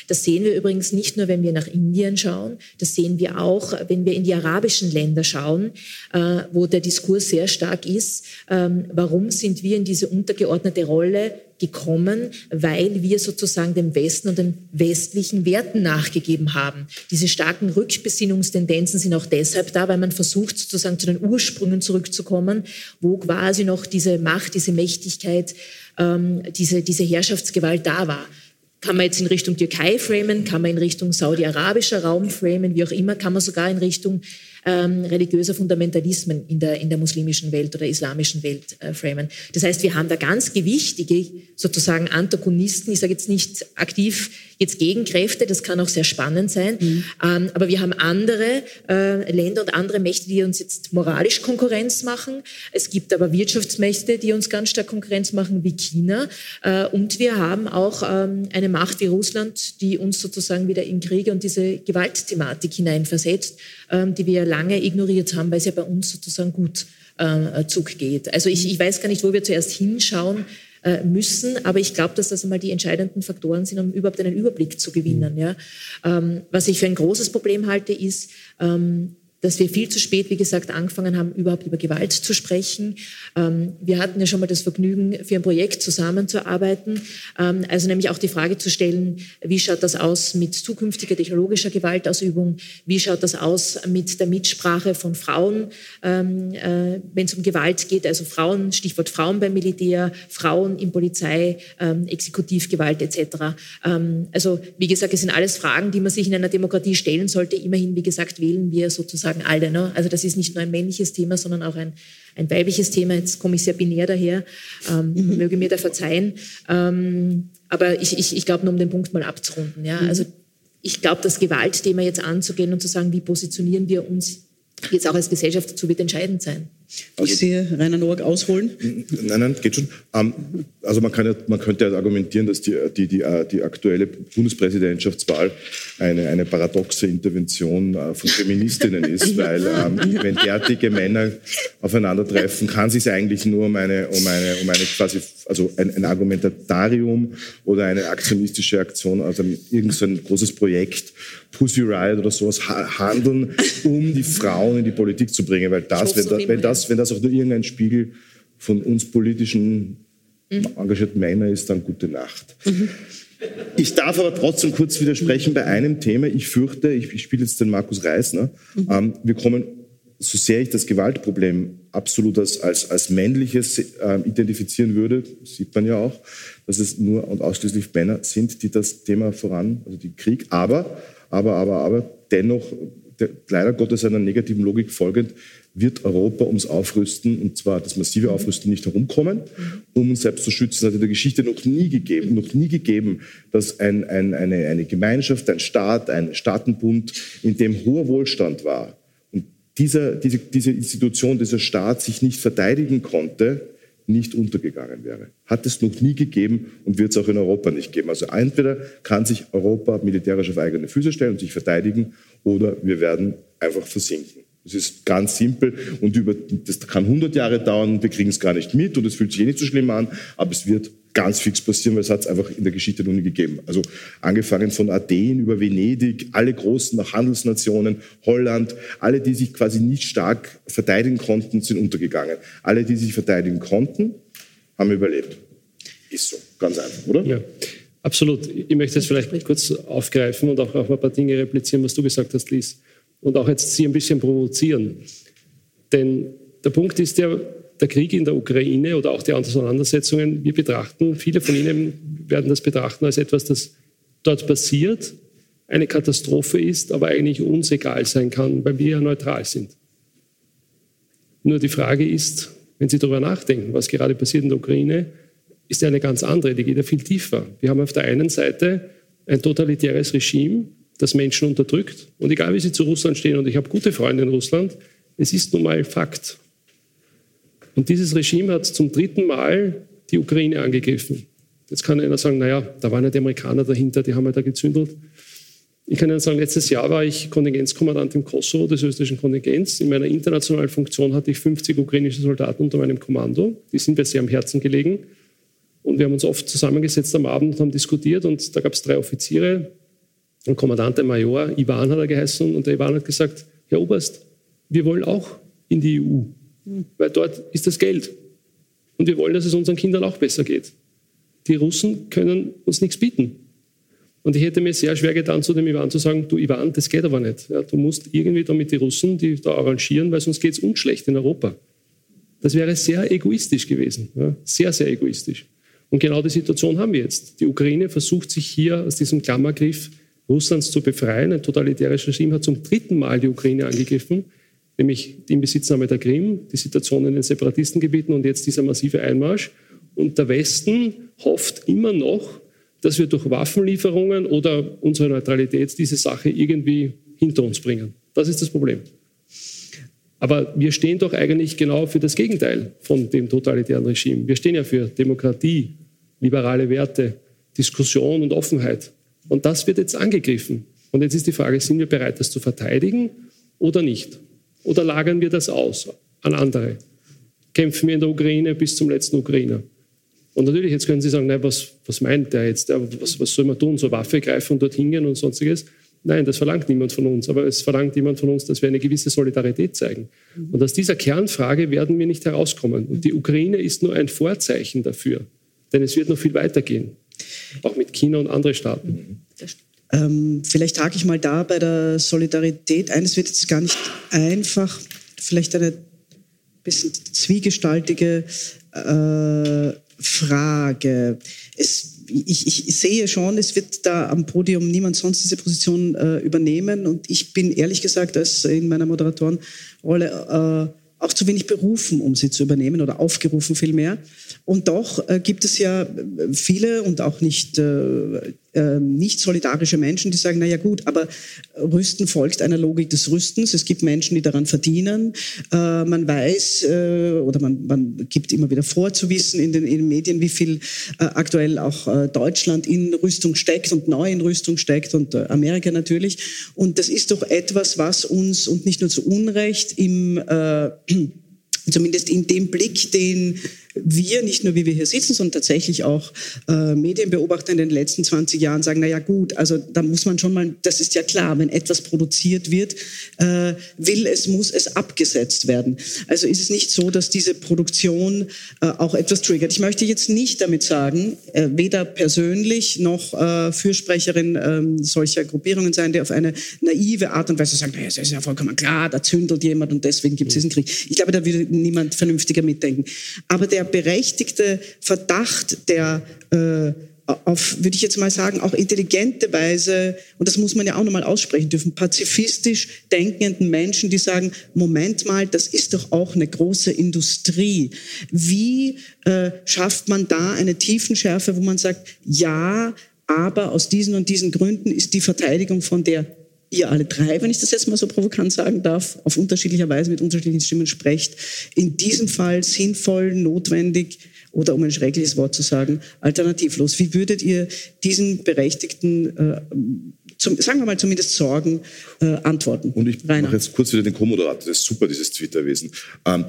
[SPEAKER 4] Das sehen wir übrigens nicht nur, wenn wir nach Indien schauen, das sehen wir auch, wenn wir in die arabischen Länder schauen, äh, wo der Diskurs sehr stark ist. Ähm, warum sind wir in diese untergeordnete Rolle gekommen, weil wir sozusagen dem Westen und den westlichen Werten nachgegeben haben. Diese starken Rückbesinnungstendenzen sind auch deshalb da, weil man versucht, sozusagen zu den Ursprüngen zurückzukommen, wo quasi noch diese Macht, diese Mächtigkeit, ähm, diese, diese Herrschaftsgewalt da war. Kann man jetzt in Richtung Türkei framen, kann man in Richtung saudi-arabischer Raum framen, wie auch immer, kann man sogar in Richtung ähm, religiöser Fundamentalismen in der, in der muslimischen Welt oder islamischen Welt äh, framen. Das heißt, wir haben da ganz gewichtige sozusagen Antagonisten. Ich sage jetzt nicht aktiv jetzt Gegenkräfte, das kann auch sehr spannend sein. Mhm. Ähm, aber wir haben andere äh, Länder und andere Mächte, die uns jetzt moralisch Konkurrenz machen. Es gibt aber Wirtschaftsmächte, die uns ganz stark Konkurrenz machen, wie China. Äh, und wir haben auch ähm, eine Macht wie Russland, die uns sozusagen wieder in Kriege und diese Gewaltthematik hineinversetzt, ähm, die wir lange ignoriert haben, weil es ja bei uns sozusagen gut äh, Zug geht. Also ich, ich weiß gar nicht, wo wir zuerst hinschauen äh, müssen, aber ich glaube, dass das einmal die entscheidenden Faktoren sind, um überhaupt einen Überblick zu gewinnen. Ja. Ähm, was ich für ein großes Problem halte, ist, ähm, dass wir viel zu spät, wie gesagt, angefangen haben, überhaupt über Gewalt zu sprechen. Ähm, wir hatten ja schon mal das Vergnügen, für ein Projekt zusammenzuarbeiten. Ähm, also nämlich auch die Frage zu stellen, wie schaut das aus mit zukünftiger technologischer Gewaltausübung? Wie schaut das aus mit der Mitsprache von Frauen, ähm, äh, wenn es um Gewalt geht? Also Frauen, Stichwort Frauen beim Militär, Frauen in Polizei, Exekutivgewalt etc. Also wie gesagt, es sind alles Fragen, die man sich in einer Demokratie stellen sollte. Immerhin, wie gesagt, wählen wir sozusagen sagen alle. Ne? Also das ist nicht nur ein männliches Thema, sondern auch ein, ein weibliches Thema. Jetzt komme ich sehr binär daher, ähm, mhm. möge mir da verzeihen. Ähm, aber ich, ich, ich glaube, nur um den Punkt mal abzurunden. Ja? Mhm. Also ich glaube, das Gewaltthema jetzt anzugehen und zu sagen, wie positionieren wir uns jetzt auch als Gesellschaft dazu, wird entscheidend sein.
[SPEAKER 3] Also, ich sehe Rainer Noack ausholen.
[SPEAKER 6] Nein, nein, geht schon. Ähm, also man, kann ja, man könnte ja argumentieren, dass die, die, die, äh, die aktuelle Bundespräsidentschaftswahl eine, eine paradoxe Intervention äh, von Feministinnen ist, weil ähm, wenn derartige Männer aufeinandertreffen, kann es sich eigentlich nur um eine, um eine, um eine quasi, also ein, ein Argumentarium oder eine aktionistische Aktion, also irgendein großes Projekt, Pussy Riot oder sowas handeln, um die Frauen in die Politik zu bringen, weil das, wenn, da, wenn das das, wenn das auch nur irgendein Spiegel von uns politischen mhm. engagierten Männern ist, dann gute Nacht. Mhm. Ich darf aber trotzdem kurz widersprechen bei einem Thema. Ich fürchte, ich, ich spiele jetzt den Markus Reisner. Mhm. Ähm, wir kommen, so sehr ich das Gewaltproblem absolut als, als, als männliches äh, identifizieren würde, sieht man ja auch, dass es nur und ausschließlich Männer sind, die das Thema voran, also die Krieg, aber, aber, aber, aber dennoch, der, leider Gottes einer negativen Logik folgend, wird Europa ums Aufrüsten, und zwar das massive Aufrüsten, nicht herumkommen, um uns selbst zu schützen. Es hat in der Geschichte noch nie gegeben, noch nie gegeben, dass ein, ein, eine, eine Gemeinschaft, ein Staat, ein Staatenbund, in dem hoher Wohlstand war und dieser, diese, diese Institution, dieser Staat sich nicht verteidigen konnte, nicht untergegangen wäre. Hat es noch nie gegeben und wird es auch in Europa nicht geben. Also entweder kann sich Europa militärisch auf eigene Füße stellen und sich verteidigen oder wir werden einfach versinken. Das ist ganz simpel und über, das kann 100 Jahre dauern, wir kriegen es gar nicht mit und es fühlt sich eh nicht so schlimm an, aber es wird ganz fix passieren, weil es hat es einfach in der Geschichte noch nie gegeben. Also angefangen von Athen über Venedig, alle großen Handelsnationen, Holland, alle, die sich quasi nicht stark verteidigen konnten, sind untergegangen. Alle, die sich verteidigen konnten, haben überlebt. Ist so, ganz einfach, oder?
[SPEAKER 5] Ja. Absolut. Ich möchte das vielleicht kurz aufgreifen und auch auf ein paar Dinge replizieren, was du gesagt hast, Lies und auch jetzt Sie ein bisschen provozieren. Denn der Punkt ist ja, der Krieg in der Ukraine oder auch die Auseinandersetzungen, wir betrachten, viele von Ihnen werden das betrachten als etwas, das dort passiert, eine Katastrophe ist, aber eigentlich uns egal sein kann, weil wir ja neutral sind. Nur die Frage ist, wenn Sie darüber nachdenken, was gerade passiert in der Ukraine, ist ja eine ganz andere, die geht ja viel tiefer. Wir haben auf der einen Seite ein totalitäres Regime, das Menschen unterdrückt. Und egal wie sie zu Russland stehen, und ich habe gute Freunde in Russland, es ist nun mal Fakt. Und dieses Regime hat zum dritten Mal die Ukraine angegriffen. Jetzt kann einer sagen, naja, da waren ja die Amerikaner dahinter, die haben ja da gezündelt. Ich kann Ihnen sagen, letztes Jahr war ich Kontingenzkommandant im Kosovo des österreichischen Kontingents. In meiner internationalen Funktion hatte ich 50 ukrainische Soldaten unter meinem Kommando. Die sind mir sehr am Herzen gelegen. Und wir haben uns oft zusammengesetzt am Abend und haben diskutiert. Und da gab es drei Offiziere, ein Kommandant, ein Major, Ivan hat er geheißen. Und der Ivan hat gesagt, Herr Oberst, wir wollen auch in die EU, weil dort ist das Geld. Und wir wollen, dass es unseren Kindern auch besser geht. Die Russen können uns nichts bieten. Und ich hätte mir sehr schwer getan, zu dem Ivan zu sagen, du Ivan, das geht aber nicht. Ja, du musst irgendwie damit die Russen, die da arrangieren, weil sonst geht es uns schlecht in Europa. Das wäre sehr egoistisch gewesen. Ja, sehr, sehr egoistisch. Und genau die Situation haben wir jetzt. Die Ukraine versucht sich hier aus diesem Klammergriff Russlands zu befreien. Ein totalitäres Regime hat zum dritten Mal die Ukraine angegriffen, nämlich die Inbesitznahme der Krim, die Situation in den Separatistengebieten und jetzt dieser massive Einmarsch. Und der Westen hofft immer noch, dass wir durch Waffenlieferungen oder unsere Neutralität diese Sache irgendwie hinter uns bringen. Das ist das Problem. Aber wir stehen doch eigentlich genau für das Gegenteil von dem totalitären Regime. Wir stehen ja für Demokratie, liberale Werte, Diskussion und Offenheit. Und das wird jetzt angegriffen. Und jetzt ist die Frage, sind wir bereit, das zu verteidigen oder nicht? Oder lagern wir das aus an andere? Kämpfen wir in der Ukraine bis zum letzten Ukrainer? Und natürlich, jetzt können Sie sagen, nein, was, was meint der jetzt? Was, was soll man tun? So Waffe greifen und dorthin gehen und sonstiges? Nein, das verlangt niemand von uns. Aber es verlangt jemand von uns, dass wir eine gewisse Solidarität zeigen. Und aus dieser Kernfrage werden wir nicht herauskommen. Und die Ukraine ist nur ein Vorzeichen dafür. Denn es wird noch viel weitergehen. Auch mit China und anderen Staaten.
[SPEAKER 3] Ähm, vielleicht hake ich mal da bei der Solidarität ein. Es wird jetzt gar nicht einfach, vielleicht eine bisschen zwiegestaltige äh, Frage. Es, ich, ich, sehe schon, es wird da am Podium niemand sonst diese Position äh, übernehmen. Und ich bin ehrlich gesagt als in meiner Moderatorenrolle äh, auch zu wenig berufen, um sie zu übernehmen oder aufgerufen vielmehr. Und doch äh, gibt es ja viele und auch nicht, äh, äh, nicht solidarische Menschen, die sagen, na ja gut, aber Rüsten folgt einer Logik des Rüstens. Es gibt Menschen, die daran verdienen. Äh, man weiß äh, oder man, man gibt immer wieder vor zu wissen in den, in den Medien, wie viel äh, aktuell auch Deutschland in Rüstung steckt und neu in Rüstung steckt und Amerika natürlich. Und das ist doch etwas, was uns und nicht nur zu Unrecht im zumindest in dem Blick, den wir, nicht nur wie wir hier sitzen, sondern tatsächlich auch äh, Medienbeobachter in den letzten 20 Jahren sagen, na ja gut, also da muss man schon mal, das ist ja klar, wenn etwas produziert wird, äh, will es, muss es abgesetzt werden. Also ist es nicht so, dass diese Produktion äh, auch etwas triggert. Ich möchte jetzt nicht damit sagen, äh, weder persönlich noch äh, Fürsprecherin äh, solcher Gruppierungen sein, die auf eine naive Art und Weise sagen, naja, es ist ja vollkommen klar, da zündelt jemand und deswegen gibt es diesen Krieg. Ich glaube, da würde niemand vernünftiger mitdenken. Aber der berechtigte Verdacht, der äh, auf, würde ich jetzt mal sagen, auch intelligente Weise, und das muss man ja auch nochmal aussprechen dürfen, pazifistisch denkenden Menschen, die sagen, Moment mal, das ist doch auch eine große Industrie. Wie äh, schafft man da eine Tiefenschärfe, wo man sagt, ja, aber aus diesen und diesen Gründen ist die Verteidigung von der ihr alle drei, wenn ich das jetzt mal so provokant sagen darf, auf unterschiedlicher Weise mit unterschiedlichen Stimmen sprecht, in diesem Fall sinnvoll, notwendig oder um ein schreckliches Wort zu sagen, alternativlos. Wie würdet ihr diesen berechtigten, äh, zum, sagen wir mal zumindest Sorgen, äh, antworten?
[SPEAKER 6] Und ich mache jetzt kurz wieder den Co-Moderator, das ist super, dieses Twitter-Wesen. Ähm,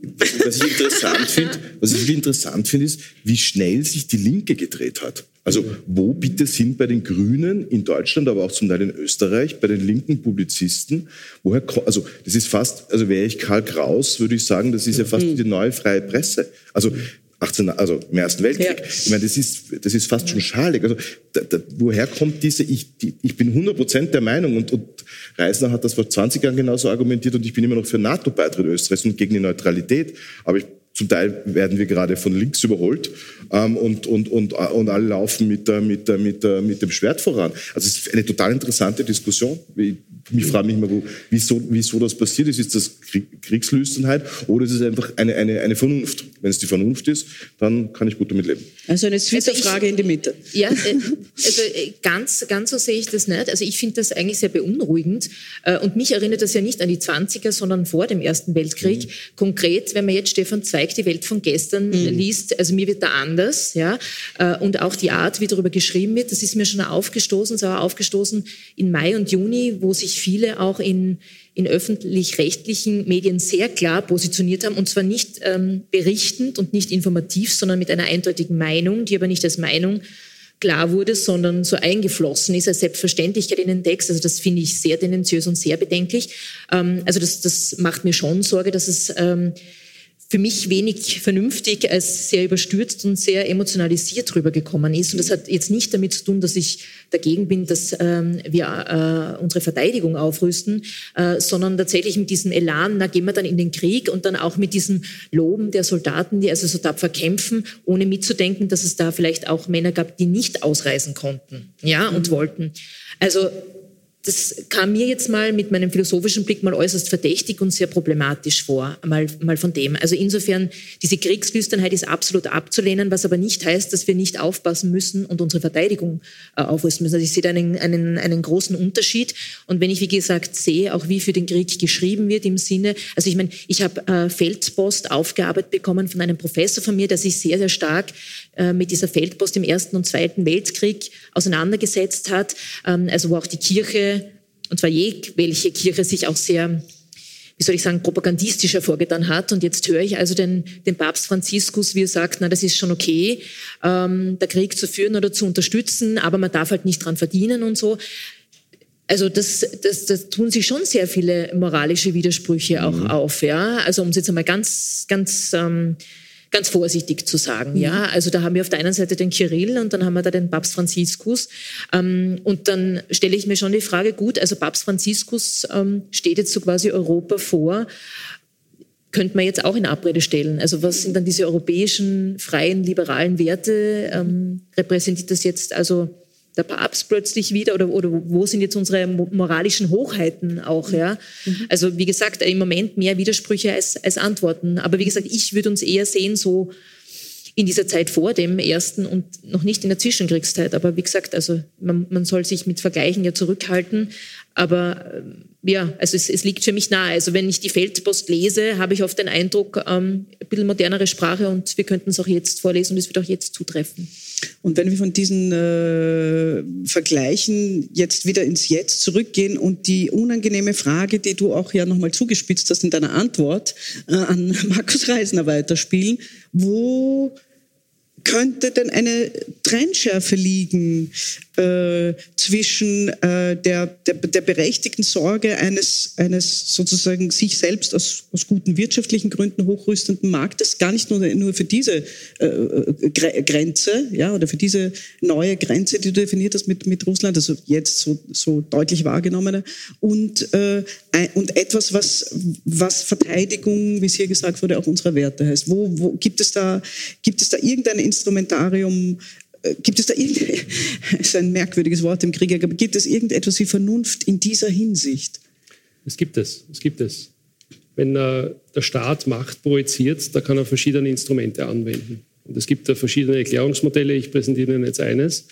[SPEAKER 6] was ich interessant finde, was ich interessant finde, ist, wie schnell sich die Linke gedreht hat. Also wo bitte sind bei den Grünen in Deutschland, aber auch zum Teil in Österreich, bei den linken Publizisten, woher, also das ist fast, also wäre ich Karl Kraus, würde ich sagen, das ist ja fast mhm. die neue freie Presse. Also 18, also im Ersten Weltkrieg. Ja. Ich meine, das ist, das ist fast schon schalig. Also, da, da, woher kommt diese, ich, die, ich bin 100 Prozent der Meinung und, und Reisner hat das vor 20 Jahren genauso argumentiert und ich bin immer noch für NATO-Beitritt Österreichs und gegen die Neutralität. Aber ich Zum Teil werden wir gerade von links überholt ähm, und, und, und, und alle laufen mit, der, mit, der, mit, der, mit dem Schwert voran. Also es ist eine total interessante Diskussion. Ich, mich frage mich immer, wieso, wieso das passiert ist. Ist das Kriegslüsternheit oder ist es einfach eine, eine, eine Vernunft? Wenn es die Vernunft ist, dann kann ich gut damit leben.
[SPEAKER 3] Also eine Twitter-Frage also in die Mitte.
[SPEAKER 4] Ja, äh, also äh, ganz, ganz so sehe ich das nicht. Also ich finde das eigentlich sehr beunruhigend. Äh, und mich erinnert das ja nicht an die 20er, sondern vor dem Ersten Weltkrieg. Mhm. Konkret, wenn man jetzt Stefan Zweig, die Welt von gestern, mhm. liest, also mir wird da anders. ja. Und auch die Art, wie darüber geschrieben wird, das ist mir schon aufgestoßen, es war aufgestoßen in Mai und Juni, wo sich viele auch in, in öffentlich-rechtlichen Medien sehr klar positioniert haben, und zwar nicht ähm, berichtend und nicht informativ, sondern mit einer eindeutigen Meinung, die aber nicht als Meinung klar wurde, sondern so eingeflossen ist als Selbstverständlichkeit in den Text. Also das finde ich sehr tendenziös und sehr bedenklich. Ähm, also das, das macht mir schon Sorge, dass es ähm, für mich wenig vernünftig als sehr überstürzt und sehr emotionalisiert rübergekommen ist. Und das hat jetzt nicht damit zu tun, dass ich dagegen bin, dass ähm, wir äh, unsere Verteidigung aufrüsten, äh, sondern tatsächlich mit diesem Elan, na gehen wir dann in den Krieg und dann auch mit diesem Loben der Soldaten, die also so tapfer kämpfen, ohne mitzudenken, dass es da vielleicht auch Männer gab, die nicht ausreisen konnten, ja, und mhm. wollten. Also das kam mir jetzt mal mit meinem philosophischen Blick mal äußerst verdächtig und sehr problematisch vor, mal, mal von dem. Also insofern, diese Kriegslüsternheit ist absolut abzulehnen, was aber nicht heißt, dass wir nicht aufpassen müssen und unsere Verteidigung äh, aufrüsten müssen. Also ich sehe da einen, einen, einen großen Unterschied. Und wenn ich, wie gesagt, sehe, auch wie für den Krieg geschrieben wird im Sinne, also ich meine, ich habe äh, Feldpost aufgearbeitet bekommen von einem Professor von mir, der sich sehr, sehr stark mit dieser Feldpost im Ersten und Zweiten Weltkrieg auseinandergesetzt hat, ähm, also wo auch die Kirche, und zwar jegwelche Kirche, sich auch sehr wie soll ich sagen, propagandistisch hervorgetan hat. Und jetzt höre ich also den, den Papst Franziskus, wie er sagt, na, das ist schon okay, ähm, der Krieg zu führen oder zu unterstützen, aber man darf halt nicht dran verdienen und so. Also das, das, das tun sich schon sehr viele moralische Widersprüche auch mhm. auf, ja. Also um es jetzt einmal ganz, ganz ähm, ganz vorsichtig zu sagen. Mhm. Ja, also da haben wir auf der einen Seite den Kirill und dann haben wir da den Papst Franziskus. Ähm, und dann stelle ich mir schon die Frage, gut, also Papst Franziskus ähm, steht jetzt so quasi Europa vor könnte man jetzt auch in Abrede stellen. Also was sind dann diese europäischen, freien, liberalen Werte? Ähm, repräsentiert das jetzt also der Papst plötzlich wieder oder, oder wo sind jetzt unsere moralischen Hochheiten auch? Ja? Mhm. Also wie gesagt, im Moment mehr Widersprüche als, als Antworten. Aber wie gesagt, ich würde uns eher sehen so in dieser Zeit vor dem ersten und noch nicht in der Zwischenkriegszeit. Aber wie gesagt, also man, man soll sich mit Vergleichen ja zurückhalten. Aber ähm, ja, also es, es, liegt für mich nahe. Also wenn ich die Feldpost lese, habe ich oft den Eindruck, ähm, ein bisschen modernere Sprache und wir könnten es auch jetzt vorlesen und es wird auch jetzt zutreffen.
[SPEAKER 3] Und wenn wir von diesen äh, Vergleichen jetzt wieder ins Jetzt zurückgehen und die unangenehme Frage, die du auch ja nochmal zugespitzt hast in deiner Antwort äh, an Markus Reisner weiterspielen, wo könnte denn eine Trennschärfe liegen äh, zwischen äh, der, der, der, berechtigten Sorge eines, eines sozusagen sich selbst aus, aus guten wirtschaftlichen Gründen hochrüstenden Marktes, gar nicht nur, nur für diese äh, Grenze ja, oder für diese neue Grenze, die du definiert hast mit, mit Russland, also jetzt so, so deutlich wahrgenommene, und, äh, und etwas, was, was Verteidigung, wie es hier gesagt wurde, auch unserer Werte heißt. Wo, wo gibt, es da, gibt es da irgendein Instrumentarium, Gibt es da ist ein merkwürdiges Wort im Krieg, aber gibt es irgendetwas wie Vernunft in dieser Hinsicht?
[SPEAKER 5] Es gibt es, es gibt es. Wenn äh, der Staat Macht projiziert, da kann er verschiedene Instrumente anwenden. Und es gibt da verschiedene Erklärungsmodelle. Ich präsentiere Ihnen jetzt eines,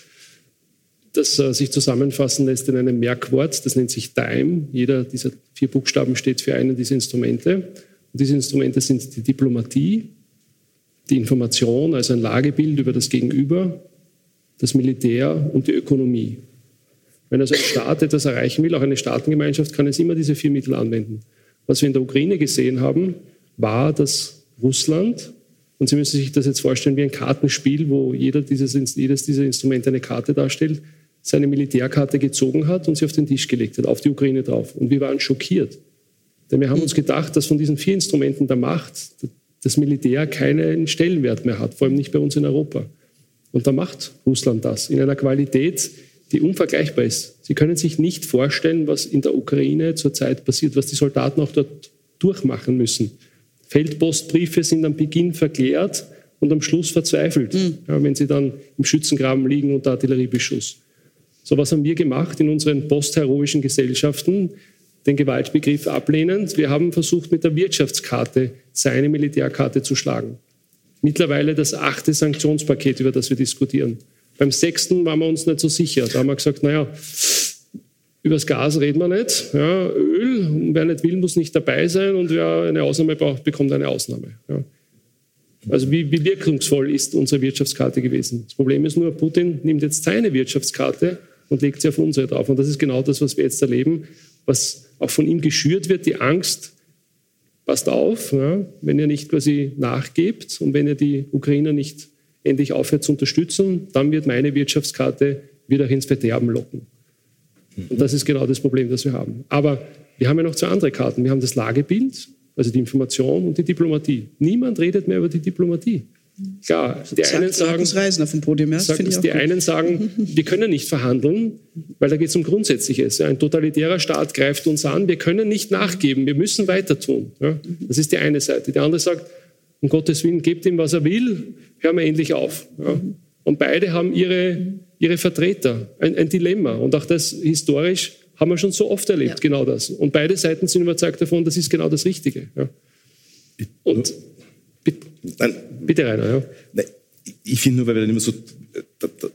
[SPEAKER 5] das äh, sich zusammenfassen lässt in einem Merkwort. Das nennt sich DIME. Jeder dieser vier Buchstaben steht für einen dieser Instrumente. Und diese Instrumente sind die Diplomatie, die Information, also ein Lagebild über das Gegenüber, das Militär und die Ökonomie. Wenn also ein Staat etwas erreichen will, auch eine Staatengemeinschaft, kann es immer diese vier Mittel anwenden. Was wir in der Ukraine gesehen haben, war, dass Russland, und Sie müssen sich das jetzt vorstellen wie ein Kartenspiel, wo jeder dieses, jedes dieser Instrumente eine Karte darstellt, seine Militärkarte gezogen hat und sie auf den Tisch gelegt hat, auf die Ukraine drauf. Und wir waren schockiert. Denn wir haben uns gedacht, dass von diesen vier Instrumenten der Macht das Militär keinen Stellenwert mehr hat, vor allem nicht bei uns in Europa. Und da macht Russland das in einer Qualität, die unvergleichbar ist. Sie können sich nicht vorstellen, was in der Ukraine zurzeit passiert, was die Soldaten auch dort durchmachen müssen. Feldpostbriefe sind am Beginn verklärt und am Schluss verzweifelt, mhm. ja, wenn sie dann im Schützengraben liegen unter Artilleriebeschuss. So was haben wir gemacht in unseren postheroischen Gesellschaften, den Gewaltbegriff ablehnend. Wir haben versucht, mit der Wirtschaftskarte seine Militärkarte zu schlagen. Mittlerweile das achte Sanktionspaket, über das wir diskutieren. Beim sechsten waren wir uns nicht so sicher. Da haben wir gesagt, naja, über das Gas reden wir nicht. Ja, Öl, wer nicht will, muss nicht dabei sein und wer eine Ausnahme braucht, bekommt eine Ausnahme. Ja. Also wie, wie wirkungsvoll ist unsere Wirtschaftskarte gewesen? Das Problem ist nur, Putin nimmt jetzt seine Wirtschaftskarte und legt sie auf unsere drauf. Und das ist genau das, was wir jetzt erleben, was auch von ihm geschürt wird, die Angst, passt auf, ja, wenn ihr nicht quasi nachgebt und wenn ihr die Ukrainer nicht endlich aufhört zu unterstützen, dann wird meine Wirtschaftskarte wieder ins Verderben locken. Und das ist genau das Problem, das wir haben. Aber wir haben ja noch zwei andere Karten. Wir haben das Lagebild, also die Information und die Diplomatie. Niemand redet mehr über die Diplomatie. Klar, die einen sagen,
[SPEAKER 3] Reisner vom Podium, ja,
[SPEAKER 5] sagt, die gut. einen sagen, wir können nicht verhandeln, weil da geht es um Grundsätzliches. Ein totalitärer Staat greift uns an, wir können nicht nachgeben, wir müssen weiter tun. Ja, das ist die eine Seite. Die andere sagt, um Gottes Willen, gebt ihm, was er will, hören wir endlich auf. Ja. Und beide haben ihre, ihre Vertreter, ein, ein, Dilemma. Und auch das historisch haben wir schon so oft erlebt, ja. genau das. Und beide Seiten sind überzeugt davon, das ist genau das Richtige. Ja. Und bitte, bitte Rainer, ja.
[SPEAKER 6] Nein, ich finde nur, weil wir dann immer so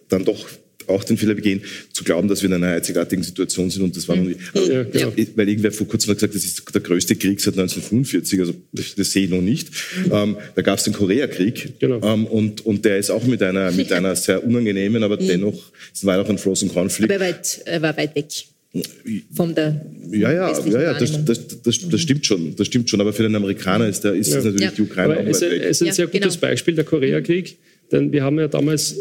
[SPEAKER 6] dann doch auch den Fehler begehen, zu glauben, dass wir in einer einzigartigen Situation sind und das war mhm. also, ja, genau. weil irgendwer vor kurzem hat gesagt, das ist der größte Krieg seit 1945, also das, das sehe ich noch nicht. Mhm. Ähm, da gab es den Koreakrieg genau. ähm, und, und der ist auch mit einer, mit einer sehr unangenehmen, aber mhm. dennoch, es war auch ein Frozen Conflict.
[SPEAKER 4] Aber er weit, er war weit weg. Von der
[SPEAKER 6] ja, ja, ja, ja das, das, das, das, stimmt schon. Das stimmt schon. Aber für den Amerikaner ist, der, ist ja. natürlich ja. die Ukraine aber auch
[SPEAKER 5] es. Es ist ein sehr gutes genau. Beispiel, der Koreakrieg. Denn wir haben ja damals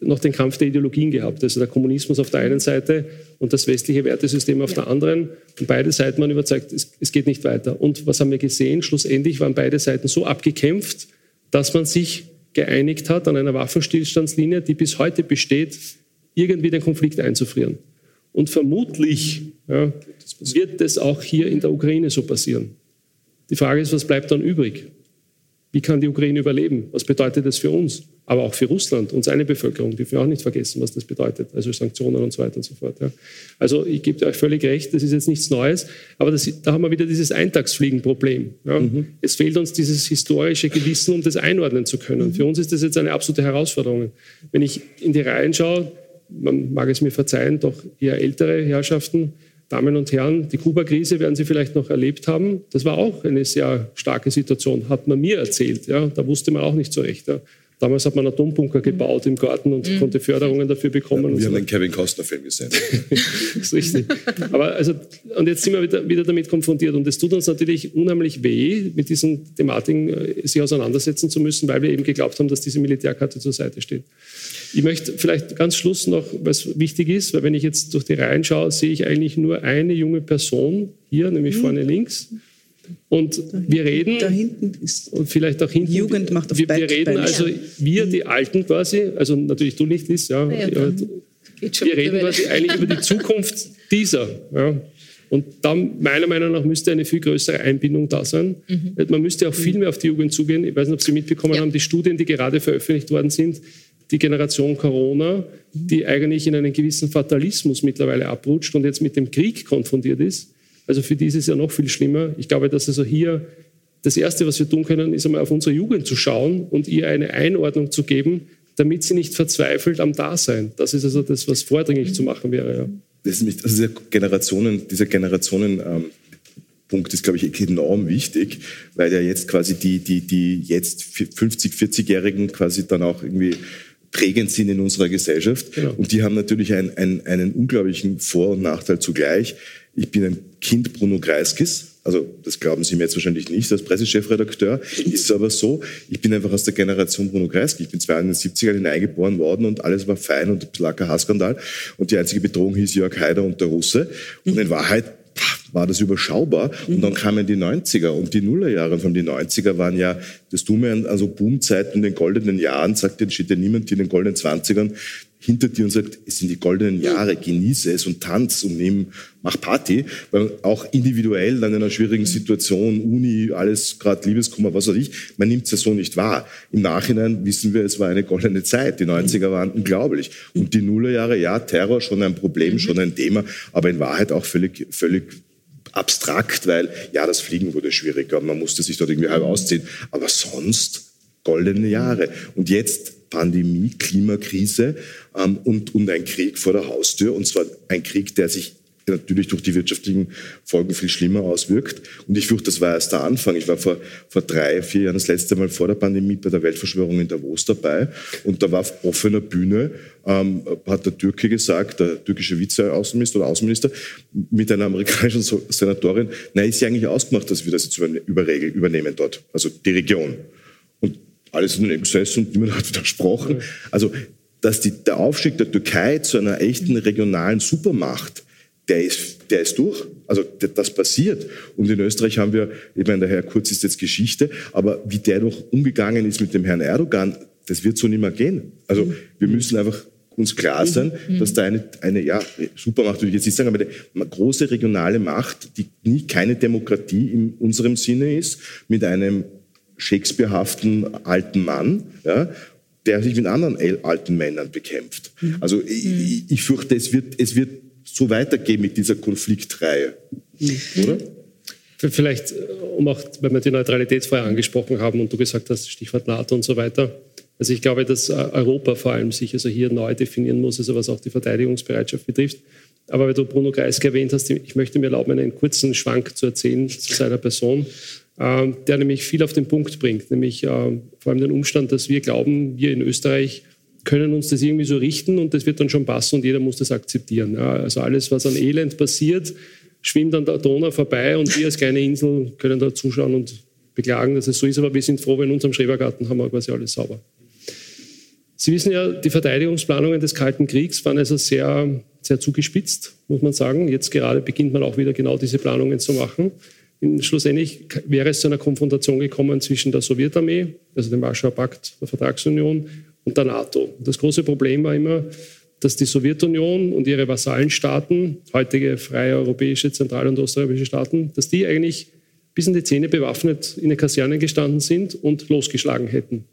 [SPEAKER 5] noch den Kampf der Ideologien gehabt. Also der Kommunismus auf der einen Seite und das westliche Wertesystem auf ja. der anderen. Und beide Seiten waren überzeugt, es, es, geht nicht weiter. Und was haben wir gesehen? Schlussendlich waren beide Seiten so abgekämpft, dass man sich geeinigt hat an einer Waffenstillstandslinie, die bis heute besteht, irgendwie den Konflikt einzufrieren. Und vermutlich ja, wird es auch hier in der Ukraine so passieren. Die Frage ist, was bleibt dann übrig? Wie kann die Ukraine überleben? Was bedeutet das für uns? Aber auch für Russland und seine Bevölkerung, dürfen wir auch nicht vergessen, was das bedeutet. Also Sanktionen und so weiter und so fort. Ja. Also ich gebe euch völlig recht, das ist jetzt nichts Neues. Aber das, da haben wir wieder dieses Eintagsfliegenproblem. Ja. Mhm. Es fehlt uns dieses historische Gewissen, um das einordnen zu können. Mhm. Für uns ist das jetzt eine absolute Herausforderung. Wenn ich in die Reihen schaue, man mag es mir verzeihen, doch eher ältere Herrschaften, Damen und Herren, die Kuba-Krise werden Sie vielleicht noch erlebt haben. Das war auch eine sehr starke Situation, hat man mir erzählt. Ja. Da wusste man auch nicht so recht. Ja. Damals hat man Atombunker gebaut im Garten und mhm. konnte Förderungen dafür bekommen. Ja,
[SPEAKER 6] wir haben so. den Kevin Costner-Film gesehen.
[SPEAKER 5] das ist richtig. Aber also, und jetzt sind wir wieder, wieder, damit konfrontiert. Und es tut uns natürlich unheimlich weh, mit diesen Thematiken äh, sich auseinandersetzen zu müssen, weil wir eben geglaubt haben, dass diese Militärkarte zur Seite steht. Ich möchte vielleicht ganz Schluss noch, was wichtig ist, weil wenn ich jetzt durch die Reihen schaue, sehe ich eigentlich nur eine junge Person hier, nämlich mhm. vorne links. Und wir reden,
[SPEAKER 3] da hinten ist
[SPEAKER 5] und vielleicht auch hinten,
[SPEAKER 3] Jugend macht auf
[SPEAKER 5] wir, wir reden also, wir die Alten quasi, also natürlich du nicht, Liz, ja, ja, ja wir reden quasi eigentlich über die Zukunft dieser. Ja. Und dann, meiner Meinung nach, müsste eine viel größere Einbindung da sein. Mhm. Man müsste auch viel mehr auf die Jugend zugehen. Ich weiß nicht, ob Sie mitbekommen ja. haben, die Studien, die gerade veröffentlicht worden sind, die Generation Corona, die eigentlich in einen gewissen Fatalismus mittlerweile abrutscht und jetzt mit dem Krieg konfrontiert ist. Also für die ist es ja noch viel schlimmer. Ich glaube, dass also hier das Erste, was wir tun können, ist einmal auf unsere Jugend zu schauen und ihr eine Einordnung zu geben, damit sie nicht verzweifelt am Dasein. Das ist also das, was vordringlich zu machen wäre. Ja.
[SPEAKER 6] Das ist, also dieser Generationen, dieser Generationen ähm Punkt ist, glaube ich, enorm wichtig, weil ja jetzt quasi die, die, die jetzt 50, 40-Jährigen quasi dann auch irgendwie prägend sind in unserer Gesellschaft. Genau. Und die haben natürlich ein, ein, einen unglaublichen Vor- und Nachteil zugleich. Ich bin ein Kind Bruno Kreiskis. Also das glauben Sie mir jetzt wahrscheinlich nicht als Pressechefredakteur. Ist aber so, ich bin einfach aus der Generation Bruno Kreisky. Ich bin 72 hineingeboren worden und alles war fein und ein bisschen Haarskandal. Und die einzige Bedrohung hieß Jörg Haider und der Russe. Und in Wahrheit war das überschaubar. Und dann kamen die 90er und die Nullerjahre. Von die 90er waren ja das Dumme an also Boomzeiten in den goldenen Jahren, sagt, steht ja niemand in den goldenen 20ern, hinter dir und sagt, es sind die goldenen Jahre, genieße es und tanz und nimm, mach Party, weil auch individuell dann in einer schwierigen Situation, Uni, alles gerade Liebeskummer, was weiß ich, man nimmt es ja so nicht wahr. Im Nachhinein wissen wir, es war eine goldene Zeit. Die 90er waren unglaublich. Und die Nullerjahre, ja, Terror schon ein Problem, schon ein Thema, aber in Wahrheit auch völlig, völlig abstrakt, weil ja, das Fliegen wurde schwieriger, man musste sich dort irgendwie halb ausziehen. Aber sonst goldene Jahre. Und jetzt Pandemie, Klimakrise ähm, und, und ein Krieg vor der Haustür. Und zwar ein Krieg, der sich natürlich durch die wirtschaftlichen Folgen viel schlimmer auswirkt. Und ich fürchte, das war erst der Anfang. Ich war vor, vor drei, vier Jahren das letzte Mal vor der Pandemie bei der Weltverschwörung in Davos dabei. Und da war auf offener Bühne, ähm, hat der Türke gesagt, der türkische Vizeaußenminister oder Außenminister, mit einer amerikanischen Senatorin, na, ist ja eigentlich ausgemacht, dass wir das jetzt übernehmen dort, also die Region alles in den gesessen und niemand hat widersprochen. Also, dass die, der Aufstieg der Türkei zu einer echten regionalen Supermacht, der ist, der ist durch. Also das passiert. Und in Österreich haben wir, ich meine, der Herr Kurz ist jetzt Geschichte, aber wie der noch umgegangen ist mit dem Herrn Erdogan, das wird so nicht mehr gehen. Also wir müssen einfach uns klar sein, dass da eine, eine ja, Supermacht, würde ich jetzt nicht sagen, aber eine große regionale Macht, die nie keine Demokratie in unserem Sinne ist, mit einem Shakespearehaften alten Mann, ja, der sich mit anderen alten Männern bekämpft. Mhm. Also ich, mhm. ich, fürchte, es wird, es wird so weitergehen mit dieser Konfliktreihe, mhm. oder?
[SPEAKER 5] Vielleicht, um auch, weil wir die Neutralitätsfrage angesprochen haben und du gesagt hast, Stichwort NATO und so weiter. Also ich glaube, dass Europa vor allem sich also hier neu definieren muss, also was auch die Verteidigungsbereitschaft betrifft. Aber weil du Bruno Kreisky erwähnt hast, ich möchte mir erlauben, einen kurzen Schwank zu erzählen zu seiner Person. Ähm, der nämlich viel auf den Punkt bringt, nämlich ähm, vor allem den Umstand, dass wir glauben, wir in Österreich können uns das irgendwie so richten und das wird dann schon passen und jeder muss das akzeptieren. also alles, was an Elend passiert, schwimmt an der Donau vorbei und wir als kleine Insel können da zuschauen und beklagen, dass es so ist, aber wir sind froh, weil in unserem Schrebergarten haben wir quasi alles sauber. Sie wissen ja, die Verteidigungsplanungen des Kalten Kriegs waren also sehr, sehr zugespitzt, muss man sagen. Jetzt gerade beginnt man auch wieder genau diese Planungen zu machen. Schlussendlich wäre es zu einer Konfrontation gekommen zwischen der Sowjetarmee, also dem Warschauer Pakt, der Vertragsunion, und der NATO. Das große Problem war immer, dass die Sowjetunion und ihre Vasallenstaaten, heutige freie europäische, zentral- und osteuropäische Staaten, dass die eigentlich bis in die Zähne bewaffnet in den Kasernen gestanden sind und losgeschlagen hätten.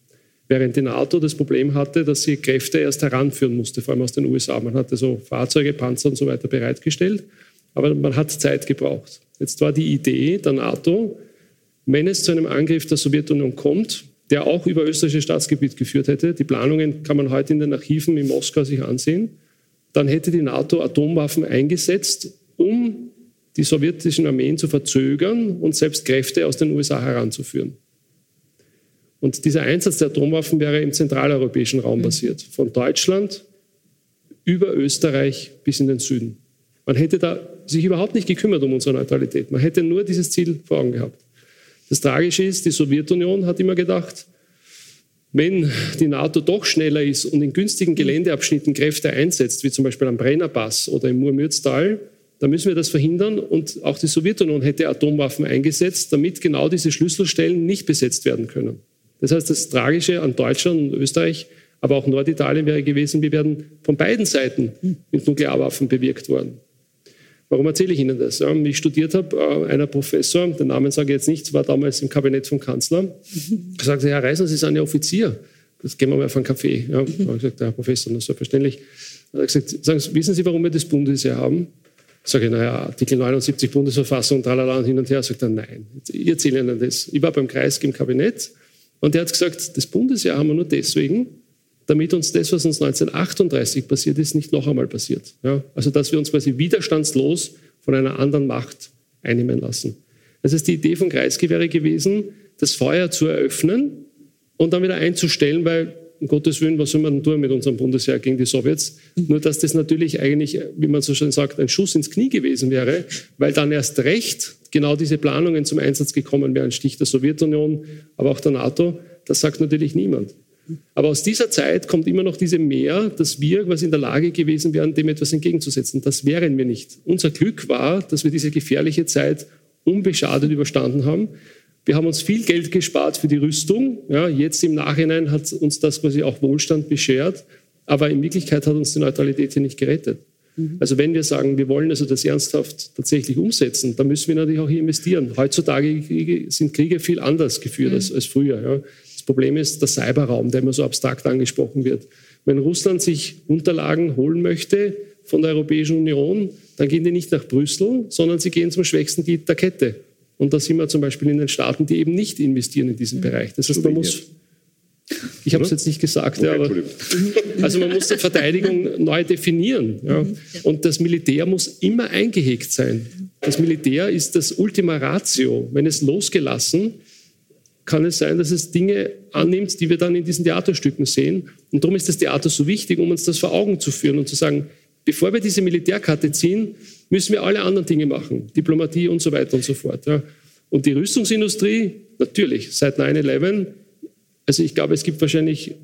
[SPEAKER 5] Während die NATO das Problem hatte, dass sie Kräfte erst heranführen musste, vor allem aus den USA. Man hatte so Fahrzeuge, Panzer und so weiter bereitgestellt, aber man hat Zeit gebraucht. Jetzt war die Idee der NATO, wenn es zu einem Angriff der Sowjetunion kommt, der auch über österreichisches Staatsgebiet geführt hätte, die Planungen kann man heute in den Archiven in Moskau sich ansehen, dann hätte die NATO Atomwaffen eingesetzt, um die sowjetischen Armeen zu verzögern und selbst Kräfte aus den USA heranzuführen. Und dieser Einsatz der Atomwaffen wäre im zentraleuropäischen Raum basiert, von Deutschland über Österreich bis in den Süden. Man hätte da sich überhaupt nicht gekümmert um unsere Neutralität. Man hätte nur dieses Ziel vor Augen gehabt. Das Tragische ist, die Sowjetunion hat immer gedacht, wenn die NATO doch schneller ist und in günstigen Geländeabschnitten Kräfte einsetzt, wie zum Beispiel am Brennerpass oder im Murmürztal, dann müssen wir das verhindern. Und auch die Sowjetunion hätte Atomwaffen eingesetzt, damit genau diese Schlüsselstellen nicht besetzt werden können. Das heißt, das Tragische an Deutschland und Österreich, aber auch Norditalien wäre gewesen, wir werden von beiden Seiten mit Nuklearwaffen bewirkt worden. Warum erzähle ich Ihnen das? Wie ich studiert habe, äh, einer Professor, den Namen sage ich jetzt nicht, war damals im Kabinett vom Kanzler, mhm. sagte, Herr Reisner, Sie sind ja Offizier. Jetzt gehen wir mal auf einen Kaffee. Ja, mhm. habe ich gesagt, Herr Professor, das ist selbstverständlich. Er hat gesagt, sagen Sie, wissen Sie, warum wir das Bundesheer haben? Sage ich, naja, Artikel 79 Bundesverfassung, tralala und hin und her. Sagt er, nein, ich erzähle Ihnen das. Ich war beim Kreis im Kabinett und der hat gesagt, das Bundesheer haben wir nur deswegen, damit uns das, was uns 1938 passiert ist, nicht noch einmal passiert. Ja? Also dass wir uns quasi widerstandslos von einer anderen Macht einnehmen lassen. Das ist die Idee von Kreisky wäre gewesen, das Feuer zu eröffnen und dann wieder einzustellen, weil um Gottes Willen, was soll man denn tun mit unserem Bundesheer gegen die Sowjets? Nur, dass das natürlich eigentlich, wie man so schön sagt, ein Schuss ins Knie gewesen wäre, weil dann erst recht genau diese Planungen zum Einsatz gekommen wären, Stich der Sowjetunion, aber auch der NATO. Das sagt natürlich niemand. Aber aus dieser Zeit kommt immer noch diese Mehr, dass wir quasi in der Lage gewesen wären, dem etwas entgegenzusetzen. Das wären wir nicht. Unser Glück war, dass wir diese gefährliche Zeit unbeschadet überstanden haben. Wir haben uns viel Geld gespart für die Rüstung. Ja, jetzt im Nachhinein hat uns das quasi auch Wohlstand beschert. Aber in Wirklichkeit hat uns die Neutralität hier nicht gerettet. Mhm. Also wenn wir sagen, wir wollen also das ernsthaft tatsächlich umsetzen, dann müssen wir natürlich auch hier investieren. Heutzutage sind Kriege viel anders geführt mhm. als, als, früher. Ja. Das Problem ist der Cyberraum, der immer so abstrakt angesprochen wird. Wenn Russland sich Unterlagen holen möchte von der Europäischen Union, dann gehen die nicht nach Brüssel, sondern sie gehen zum schwächsten Glied der Kette. Und da sind wir zum Beispiel in den Staaten, die eben nicht investieren in diesen mhm. Bereich. Das heißt, man muss ich habe es jetzt nicht gesagt, okay, ja, aber also man muss die Verteidigung neu definieren. Ja. Und das Militär muss immer eingehegt sein. Das Militär ist das Ultima Ratio. Wenn es losgelassen, kann es sein, dass es Dinge annimmt, die wir dann in diesen Theaterstücken sehen. Und darum ist das Theater so wichtig, um uns das vor Augen zu führen und zu sagen, bevor wir diese Militärkarte ziehen, müssen wir alle anderen Dinge machen, Diplomatie und so weiter und so fort. Ja. Und die Rüstungsindustrie, natürlich, seit 9-11 also ich glaube, es gibt wahrscheinlich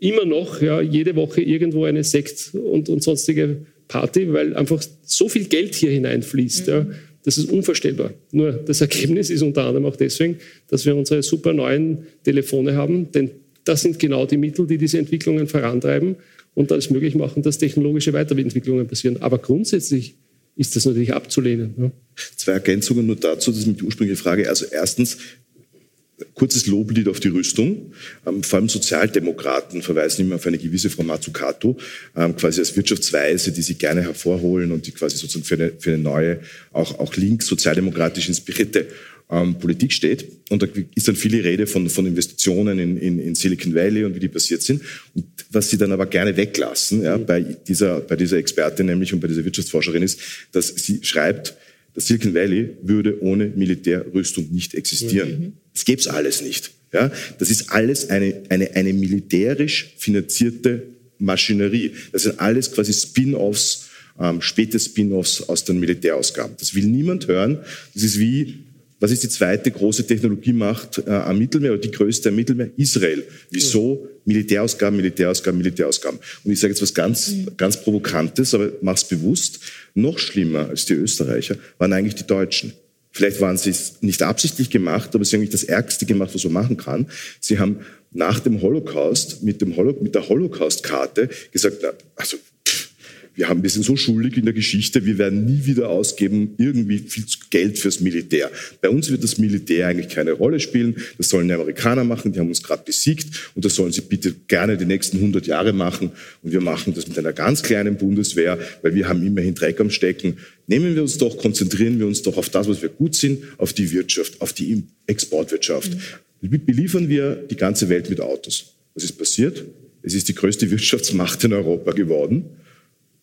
[SPEAKER 5] immer noch ja, jede Woche irgendwo eine Sekt und, und sonstige Party, weil einfach so viel Geld hier hineinfließt. Mhm. Ja, das ist unvorstellbar. Nur das Ergebnis ist unter anderem auch deswegen, dass wir unsere super neuen Telefone haben, denn das sind genau die Mittel, die diese Entwicklungen vorantreiben und dann es möglich machen, dass technologische Weiterentwicklungen passieren. Aber grundsätzlich ist das natürlich abzulehnen. Ja.
[SPEAKER 6] Zwei Ergänzungen nur dazu, das ist die ursprüngliche Frage. Also erstens, kurzes Loblied auf die Rüstung. Ähm, vor allem Sozialdemokraten verweisen immer auf eine gewisse Frau Mazzucato, ähm, quasi als Wirtschaftsweise, die sie gerne hervorholen und die quasi sozusagen für eine, für eine neue, auch, auch links sozialdemokratisch inspirierte ähm, Politik steht. Und da ist dann viele Rede von, von Investitionen in, in, in Silicon Valley und wie die passiert sind. Und was sie dann aber gerne weglassen ja, bei, dieser, bei dieser Expertin nämlich und bei dieser Wirtschaftsforscherin ist, dass sie schreibt, das Silicon Valley würde ohne Militärrüstung nicht existieren. Mhm. Das gäbe es alles nicht. Ja? Das ist alles eine, eine, eine militärisch finanzierte Maschinerie. Das sind alles quasi Spin-offs, ähm, späte Spin-offs aus den Militärausgaben. Das will niemand hören. Das ist wie was ist die zweite große Technologiemacht äh, am Mittelmeer oder die größte am Mittelmeer? Israel. Wieso? Militärausgaben, Militärausgaben, Militärausgaben. Und ich sage jetzt was ganz, mhm. ganz Provokantes, aber mach's bewusst. Noch schlimmer als die Österreicher waren eigentlich die Deutschen. Vielleicht waren sie es nicht absichtlich gemacht, aber sie haben eigentlich das Ärgste gemacht, was man machen kann. Sie haben nach dem Holocaust mit, dem Holo mit der Holocaust-Karte gesagt, na, also wir, haben, wir sind so schuldig in der Geschichte, wir werden nie wieder ausgeben irgendwie viel Geld fürs Militär. Bei uns wird das Militär eigentlich keine Rolle spielen. Das sollen die Amerikaner machen, die haben uns gerade besiegt und das sollen sie bitte gerne die nächsten 100 Jahre machen. Und wir machen das mit einer ganz kleinen Bundeswehr, weil wir haben immerhin Dreck am Stecken. Nehmen wir uns doch, konzentrieren wir uns doch auf das, was wir gut sind, auf die Wirtschaft, auf die Exportwirtschaft. Mhm. Beliefern wir die ganze Welt mit Autos. Was ist passiert? Es ist die größte Wirtschaftsmacht in Europa geworden.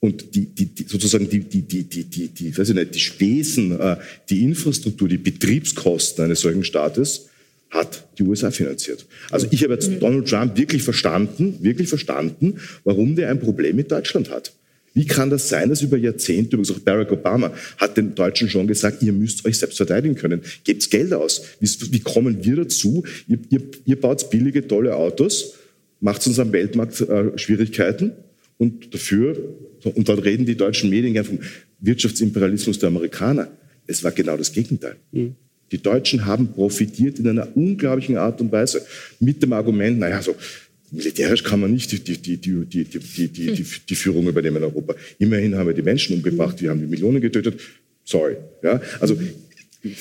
[SPEAKER 6] Und die, die, die, sozusagen die, die, die, die, die, die, weiß ich nicht, die Spesen, äh, die Infrastruktur, die Betriebskosten eines solchen Staates hat die USA finanziert. Also ich habe jetzt mhm. Donald Trump wirklich verstanden, wirklich verstanden, warum der ein Problem mit Deutschland hat. Wie kann das sein, dass über Jahrzehnte, übrigens auch Barack Obama hat den Deutschen schon gesagt, ihr müsst euch selbst verteidigen können. Gebt Geld aus. Wie, wie, kommen wir dazu? Ihr, ihr, ihr baut billige, tolle Autos, macht uns am Weltmarkt äh, Schwierigkeiten und dafür, und dann reden die deutschen Medien gern vom Wirtschaftsimperialismus der Amerikaner. Es war genau das Gegenteil. Mhm. Die Deutschen haben profitiert in einer unglaublichen Art und Weise mit dem Argument, naja, so militärisch kann man nicht die, die, die, die hm. Führung übernehmen in Europa. Immerhin haben wir die Menschen umgebracht, wir haben die Millionen getötet. Sorry. Ja? Also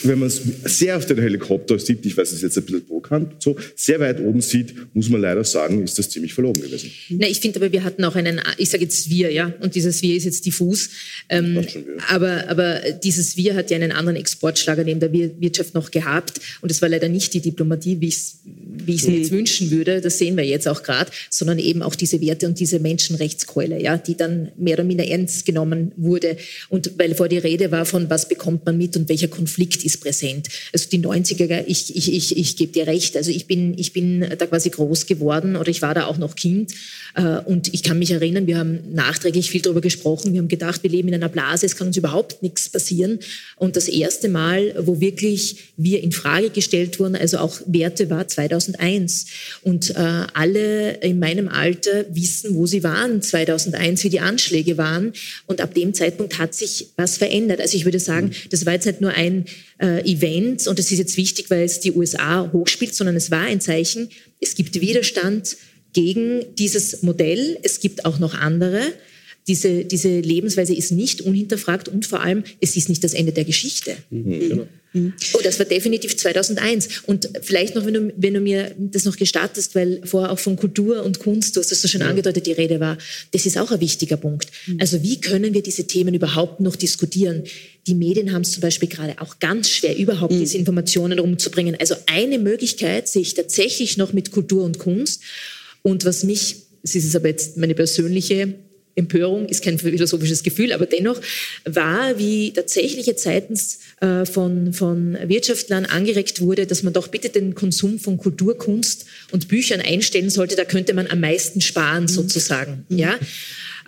[SPEAKER 6] wenn man es sehr auf den Helikopter sieht, ich weiß, es ist jetzt ein bisschen provokant, so sehr weit oben sieht, muss man leider sagen, ist das ziemlich verlogen gewesen.
[SPEAKER 4] Na, ich finde aber, wir hatten auch einen, ich sage jetzt wir, ja, und dieses wir ist jetzt diffus. Ähm, aber, aber dieses wir hat ja einen anderen Exportschlager neben der Wirtschaft noch gehabt. Und es war leider nicht die Diplomatie, wie ich es wie mir jetzt wünschen würde, das sehen wir jetzt auch gerade, sondern eben auch diese Werte und diese Menschenrechtskeule, ja, die dann mehr oder minder ernst genommen wurde. Und weil vor die Rede war von, was bekommt man mit und welcher Konflikt Konflikt ist präsent. Also die 90er, ich, ich, ich, ich gebe dir recht, also ich bin, ich bin da quasi groß geworden oder ich war da auch noch Kind. Äh, und ich kann mich erinnern, wir haben nachträglich viel darüber gesprochen, wir haben gedacht, wir leben in einer Blase, es kann uns überhaupt nichts passieren. Und das erste Mal, wo wirklich wir in Frage gestellt wurden, also auch Werte war 2001 und äh, alle in meinem Alter wissen, wo sie waren 2001, wie die Anschläge waren. Und ab dem Zeitpunkt hat sich was verändert. Also ich würde sagen, das war jetzt nicht nur ein äh, Event und es ist jetzt wichtig, weil es die USA hochspielt, sondern es war ein Zeichen, es gibt Widerstand gegen dieses Modell. Es gibt auch noch andere. Diese, diese Lebensweise ist nicht unhinterfragt und vor allem, es ist nicht das Ende der Geschichte. Mhm, genau. Oh, das war definitiv 2001. Und vielleicht noch, wenn du, wenn du mir das noch gestattest, weil vorher auch von Kultur und Kunst, du hast das so schon ja. angedeutet, die Rede war, das ist auch ein wichtiger Punkt. Mhm. Also wie können wir diese Themen überhaupt noch diskutieren? Die Medien haben es zum Beispiel gerade auch ganz schwer, überhaupt mhm. diese Informationen rumzubringen. Also eine Möglichkeit sehe ich tatsächlich noch mit Kultur und Kunst. Und was mich, das ist aber jetzt meine persönliche Empörung ist kein philosophisches Gefühl, aber dennoch war, wie tatsächlich jetzt seitens äh, von, von Wirtschaftlern angeregt wurde, dass man doch bitte den Konsum von Kultur, Kunst und Büchern einstellen sollte. Da könnte man am meisten sparen, mhm. sozusagen. Mhm. Ja.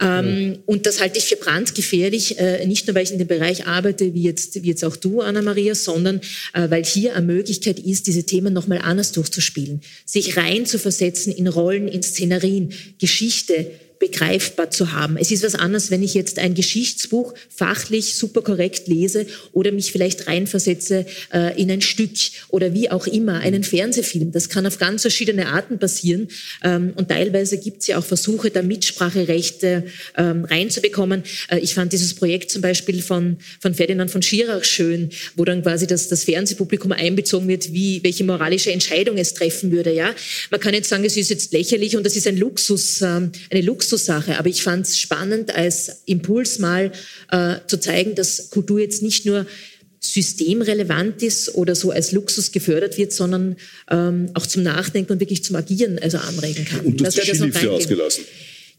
[SPEAKER 4] Ähm, und das halte ich für brandgefährlich, äh, nicht nur weil ich in dem Bereich arbeite, wie jetzt, wie jetzt auch du, Anna-Maria, sondern äh, weil hier eine Möglichkeit ist, diese Themen nochmal anders durchzuspielen, sich rein zu versetzen in Rollen, in Szenerien, Geschichte, begreifbar zu haben. Es ist was anderes, wenn ich jetzt ein Geschichtsbuch fachlich super korrekt lese oder mich vielleicht reinversetze äh, in ein Stück oder wie auch immer, einen Fernsehfilm. Das kann auf ganz verschiedene Arten passieren. Ähm, und teilweise gibt es ja auch Versuche, da Mitspracherechte ähm, reinzubekommen. Äh, ich fand dieses Projekt zum Beispiel von, von Ferdinand von Schirach schön, wo dann quasi das, das Fernsehpublikum einbezogen wird, wie, welche moralische Entscheidung es treffen würde. Ja? Man kann jetzt sagen, es ist jetzt lächerlich und das ist ein Luxus, ähm, eine Luxus Luxussache, aber ich fand es spannend, als Impuls mal äh, zu zeigen, dass Kultur jetzt nicht nur systemrelevant ist oder so als Luxus gefördert wird, sondern ähm, auch zum Nachdenken und wirklich zum Agieren also anregen kann.
[SPEAKER 6] Und du hast die Skilifte ausgelassen.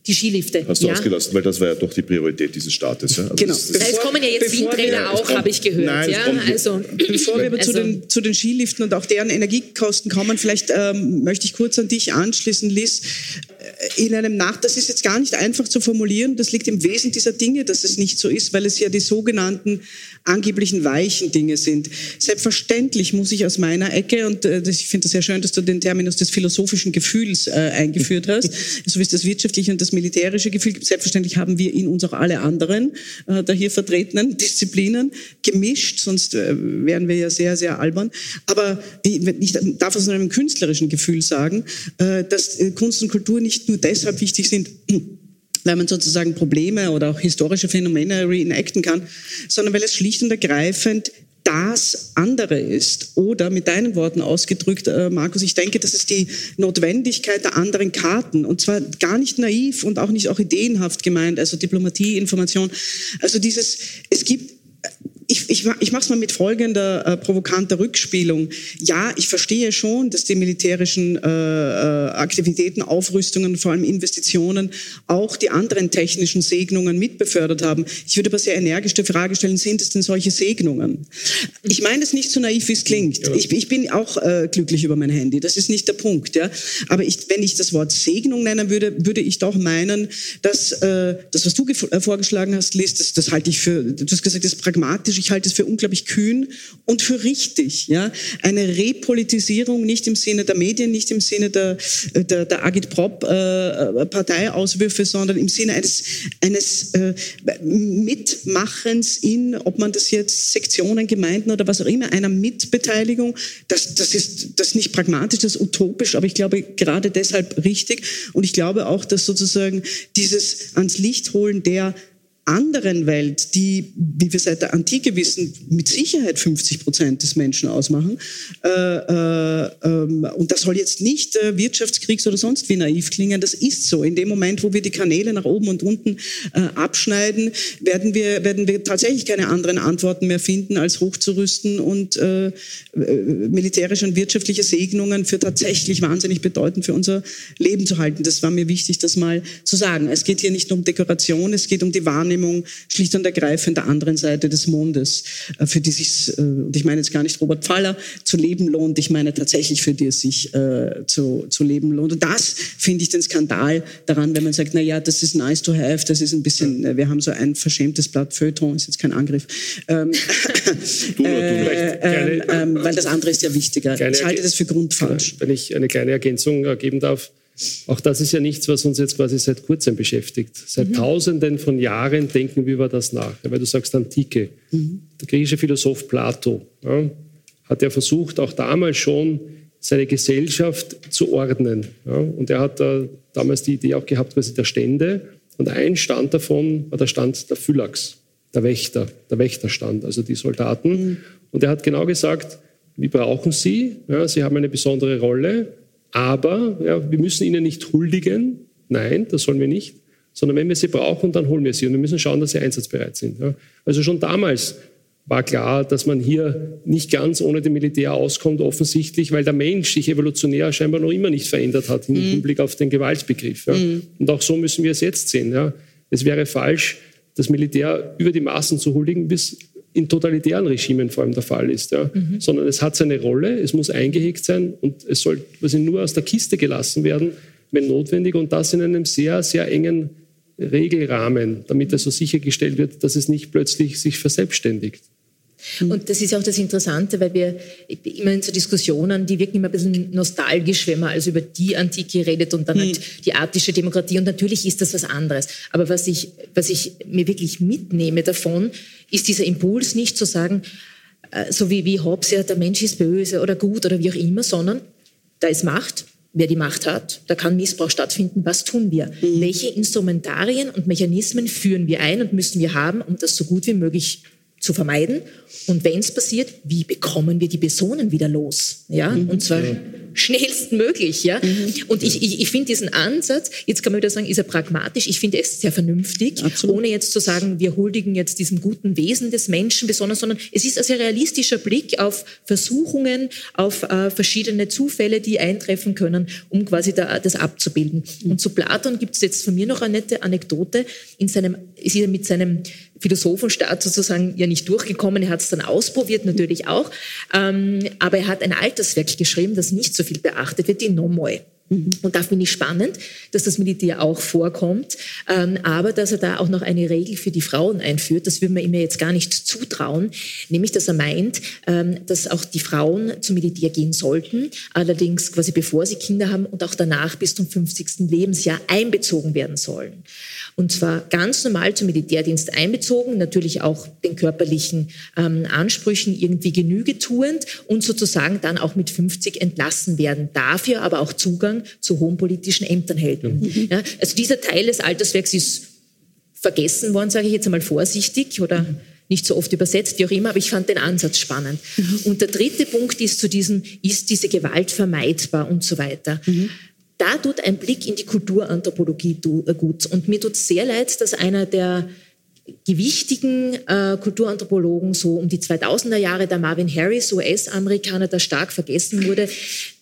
[SPEAKER 4] Die Skilifte.
[SPEAKER 6] Hast du ja. ausgelassen, weil das war ja doch die Priorität dieses Staates. Ja?
[SPEAKER 4] Also genau. Das, das es kommen ja jetzt Windräder auch, habe ich gehört. Nein, ja?
[SPEAKER 3] also, Bevor wir aber also, zu, den, zu den Skiliften und auch deren Energiekosten kommen, vielleicht ähm, möchte ich kurz an dich anschließen, Liz in einem Nach, das ist jetzt gar nicht einfach zu formulieren, das liegt im Wesen dieser Dinge, dass es nicht so ist, weil es ja die sogenannten angeblichen weichen Dinge sind. Selbstverständlich muss ich aus meiner Ecke, und äh, ich finde es sehr schön, dass du den Terminus des philosophischen Gefühls äh, eingeführt hast, so wie es das wirtschaftliche und das militärische Gefühl gibt. Selbstverständlich haben wir in uns auch alle anderen äh, da hier vertretenen Disziplinen gemischt, sonst äh, wären wir ja sehr, sehr albern. Aber ich, ich darf aus einem künstlerischen Gefühl sagen, äh, dass äh, Kunst und Kultur nicht nur deshalb wichtig sind, weil man sozusagen Probleme oder auch historische Phänomene reenacten kann, sondern weil es schlicht und ergreifend das andere ist. Oder mit deinen Worten ausgedrückt, äh, Markus, ich denke, das ist die Notwendigkeit der anderen Karten. Und zwar gar nicht naiv und auch nicht auch ideenhaft gemeint, also Diplomatie, Information. Also dieses, es gibt ich, ich, ich mache es mal mit folgender äh, provokanter Rückspielung. Ja, ich verstehe schon, dass die militärischen äh, äh, Aktivitäten, Aufrüstungen, vor allem Investitionen auch die anderen technischen Segnungen mitbefördert haben. Ich würde aber sehr energisch die Frage stellen, sind es denn solche Segnungen? Ich meine es nicht so naiv, wie es klingt. Ja. Ich, ich, bin auch äh, glücklich über mein Handy, das ist nicht der Punkt. Ja? Aber ich, wenn ich das Wort Segnung nennen würde, würde ich doch meinen, dass äh, das, was du äh, vorgeschlagen hast, Liz, das, das halte ich für, du hast gesagt, das ist pragmatisch ich halte es für unglaublich kühn und für richtig. Ja? Eine Repolitisierung nicht im Sinne der Medien, nicht im Sinne der, der, der Agitprop-Parteiauswürfe, äh, sondern im Sinne eines, eines äh, Mitmachens in, ob man das jetzt Sektionen, Gemeinden oder was auch immer, einer Mitbeteiligung. Das, das ist das ist nicht pragmatisch, das ist utopisch, aber ich glaube gerade deshalb richtig. Und ich glaube auch, dass sozusagen dieses ans Licht holen der anderen Welt, die, wie wir seit der Antike wissen, mit Sicherheit 50 Prozent des Menschen ausmachen. Äh, äh, ähm, und das soll jetzt nicht äh, Wirtschaftskriegs- oder sonst wie naiv klingen. Das ist so. In dem Moment, wo wir die Kanäle nach oben und unten äh, abschneiden, werden wir, werden wir tatsächlich keine anderen Antworten mehr finden, als hochzurüsten und äh, äh, militärische und wirtschaftliche Segnungen für tatsächlich wahnsinnig bedeutend für unser Leben zu halten. Das war mir wichtig, das mal zu sagen. Es geht hier nicht um Dekoration, es geht um die Wahrnehmung Wahrnehmung schlicht und ergreifend der anderen Seite des Mondes, äh, für die sich, äh, und ich meine jetzt gar nicht Robert Pfaller, zu leben lohnt, ich meine tatsächlich für die es sich äh, zu, zu leben lohnt. Und das finde ich den Skandal daran, wenn man sagt, na ja, das ist nice to have, das ist ein bisschen, wir haben so ein verschämtes Blatt Feuilleton, ist jetzt kein Angriff. Ähm, du, du äh, ähm, weil das andere ist ja wichtiger. Ich halte das für grundfalsch.
[SPEAKER 5] Wenn ich eine kleine Ergänzung geben darf, auch das ist ja nichts, was uns jetzt quasi seit kurzem beschäftigt. Seit mhm. Tausenden von Jahren denken wir über das nach. Weil du sagst Antike. Mhm. Der griechische Philosoph Plato ja, hat ja versucht, auch damals schon seine Gesellschaft zu ordnen. Ja, und er hat da damals die Idee auch gehabt, quasi der Stände. Und ein Stand davon war der Stand der Phylax, der Wächter, der Wächterstand, also die Soldaten. Mhm. Und er hat genau gesagt, wir brauchen sie, ja, sie haben eine besondere Rolle, aber ja, wir müssen ihnen nicht huldigen. Nein, das sollen wir nicht. Sondern wenn wir sie brauchen, dann holen wir sie. Und wir müssen schauen, dass sie einsatzbereit sind. Ja. Also schon damals war klar, dass man hier nicht ganz ohne dem Militär auskommt, offensichtlich, weil der Mensch sich evolutionär scheinbar noch immer nicht verändert hat im mhm. Hinblick auf den Gewaltbegriff. Ja. Mhm. Und auch so müssen wir es jetzt sehen. Ja. Es wäre falsch, das Militär über die Maßen zu huldigen, bis in totalitären Regimen vor allem der Fall ist. Ja. Mhm. Sondern es hat seine Rolle, es muss eingehegt sein und es soll quasi nur aus der Kiste gelassen werden, wenn notwendig und das in einem sehr, sehr engen Regelrahmen, damit also sichergestellt wird, dass es nicht plötzlich sich verselbstständigt.
[SPEAKER 4] Mhm. Und das ist auch das Interessante, weil wir immer in so Diskussionen, die wirken immer ein bisschen nostalgisch, wenn man also über die Antike redet und dann halt die attische Demokratie. Und natürlich ist das was anderes. Aber was ich, was ich mir wirklich mitnehme davon, ist dieser Impuls nicht zu sagen, äh, so wie, wie Hobbes, ja, der Mensch ist böse oder gut oder wie auch immer, sondern da ist Macht. Wer die Macht hat, da kann Missbrauch stattfinden. Was tun wir? Mhm. Welche Instrumentarien und Mechanismen führen wir ein und müssen wir haben, um das so gut wie möglich zu vermeiden. Und wenn es passiert, wie bekommen wir die Personen wieder los? Ja, mhm. und zwar. Schnellstmöglich. Ja, mhm. und ich, ich, ich finde diesen Ansatz, jetzt kann man wieder sagen, ist er pragmatisch. Ich finde es sehr vernünftig, Absolut. ohne jetzt zu sagen, wir huldigen jetzt diesem guten Wesen des Menschen besonders, sondern es ist ein sehr realistischer Blick auf Versuchungen, auf äh, verschiedene Zufälle, die eintreffen können, um quasi da, das abzubilden. Mhm. Und zu Platon gibt es jetzt von mir noch eine nette Anekdote. In seinem, ist er mit seinem Philosophenstaat sozusagen ja nicht durchgekommen. Er hat es dann ausprobiert, natürlich auch. Ähm, aber er hat ein Alterswerk geschrieben, das nicht so viel beachtet wird, die Nomoi. Mhm. Und da finde ich spannend, dass das Militär auch vorkommt, ähm, aber dass er da auch noch eine Regel für die Frauen einführt. Das würde man ihm jetzt gar nicht zutrauen, nämlich dass er meint, ähm, dass auch die Frauen zum Militär gehen sollten, allerdings quasi bevor sie Kinder haben und auch danach bis zum 50. Lebensjahr einbezogen werden sollen. Und zwar ganz normal zum Militärdienst einbezogen, natürlich auch den körperlichen ähm, Ansprüchen irgendwie Genüge tuend und sozusagen dann auch mit 50 entlassen werden. Dafür aber auch Zugang zu hohen politischen Ämtern hätten. Mhm. Ja, also dieser Teil des Alterswerks ist vergessen worden, sage ich jetzt einmal vorsichtig oder mhm nicht so oft übersetzt, wie auch immer, aber ich fand den Ansatz spannend. Mhm. Und der dritte Punkt ist zu diesem, ist diese Gewalt vermeidbar und so weiter. Mhm da tut ein Blick in die Kulturanthropologie äh, gut. Und mir tut sehr leid, dass einer der gewichtigen äh, Kulturanthropologen so um die 2000er Jahre, der Marvin Harris, US-Amerikaner, der stark vergessen wurde,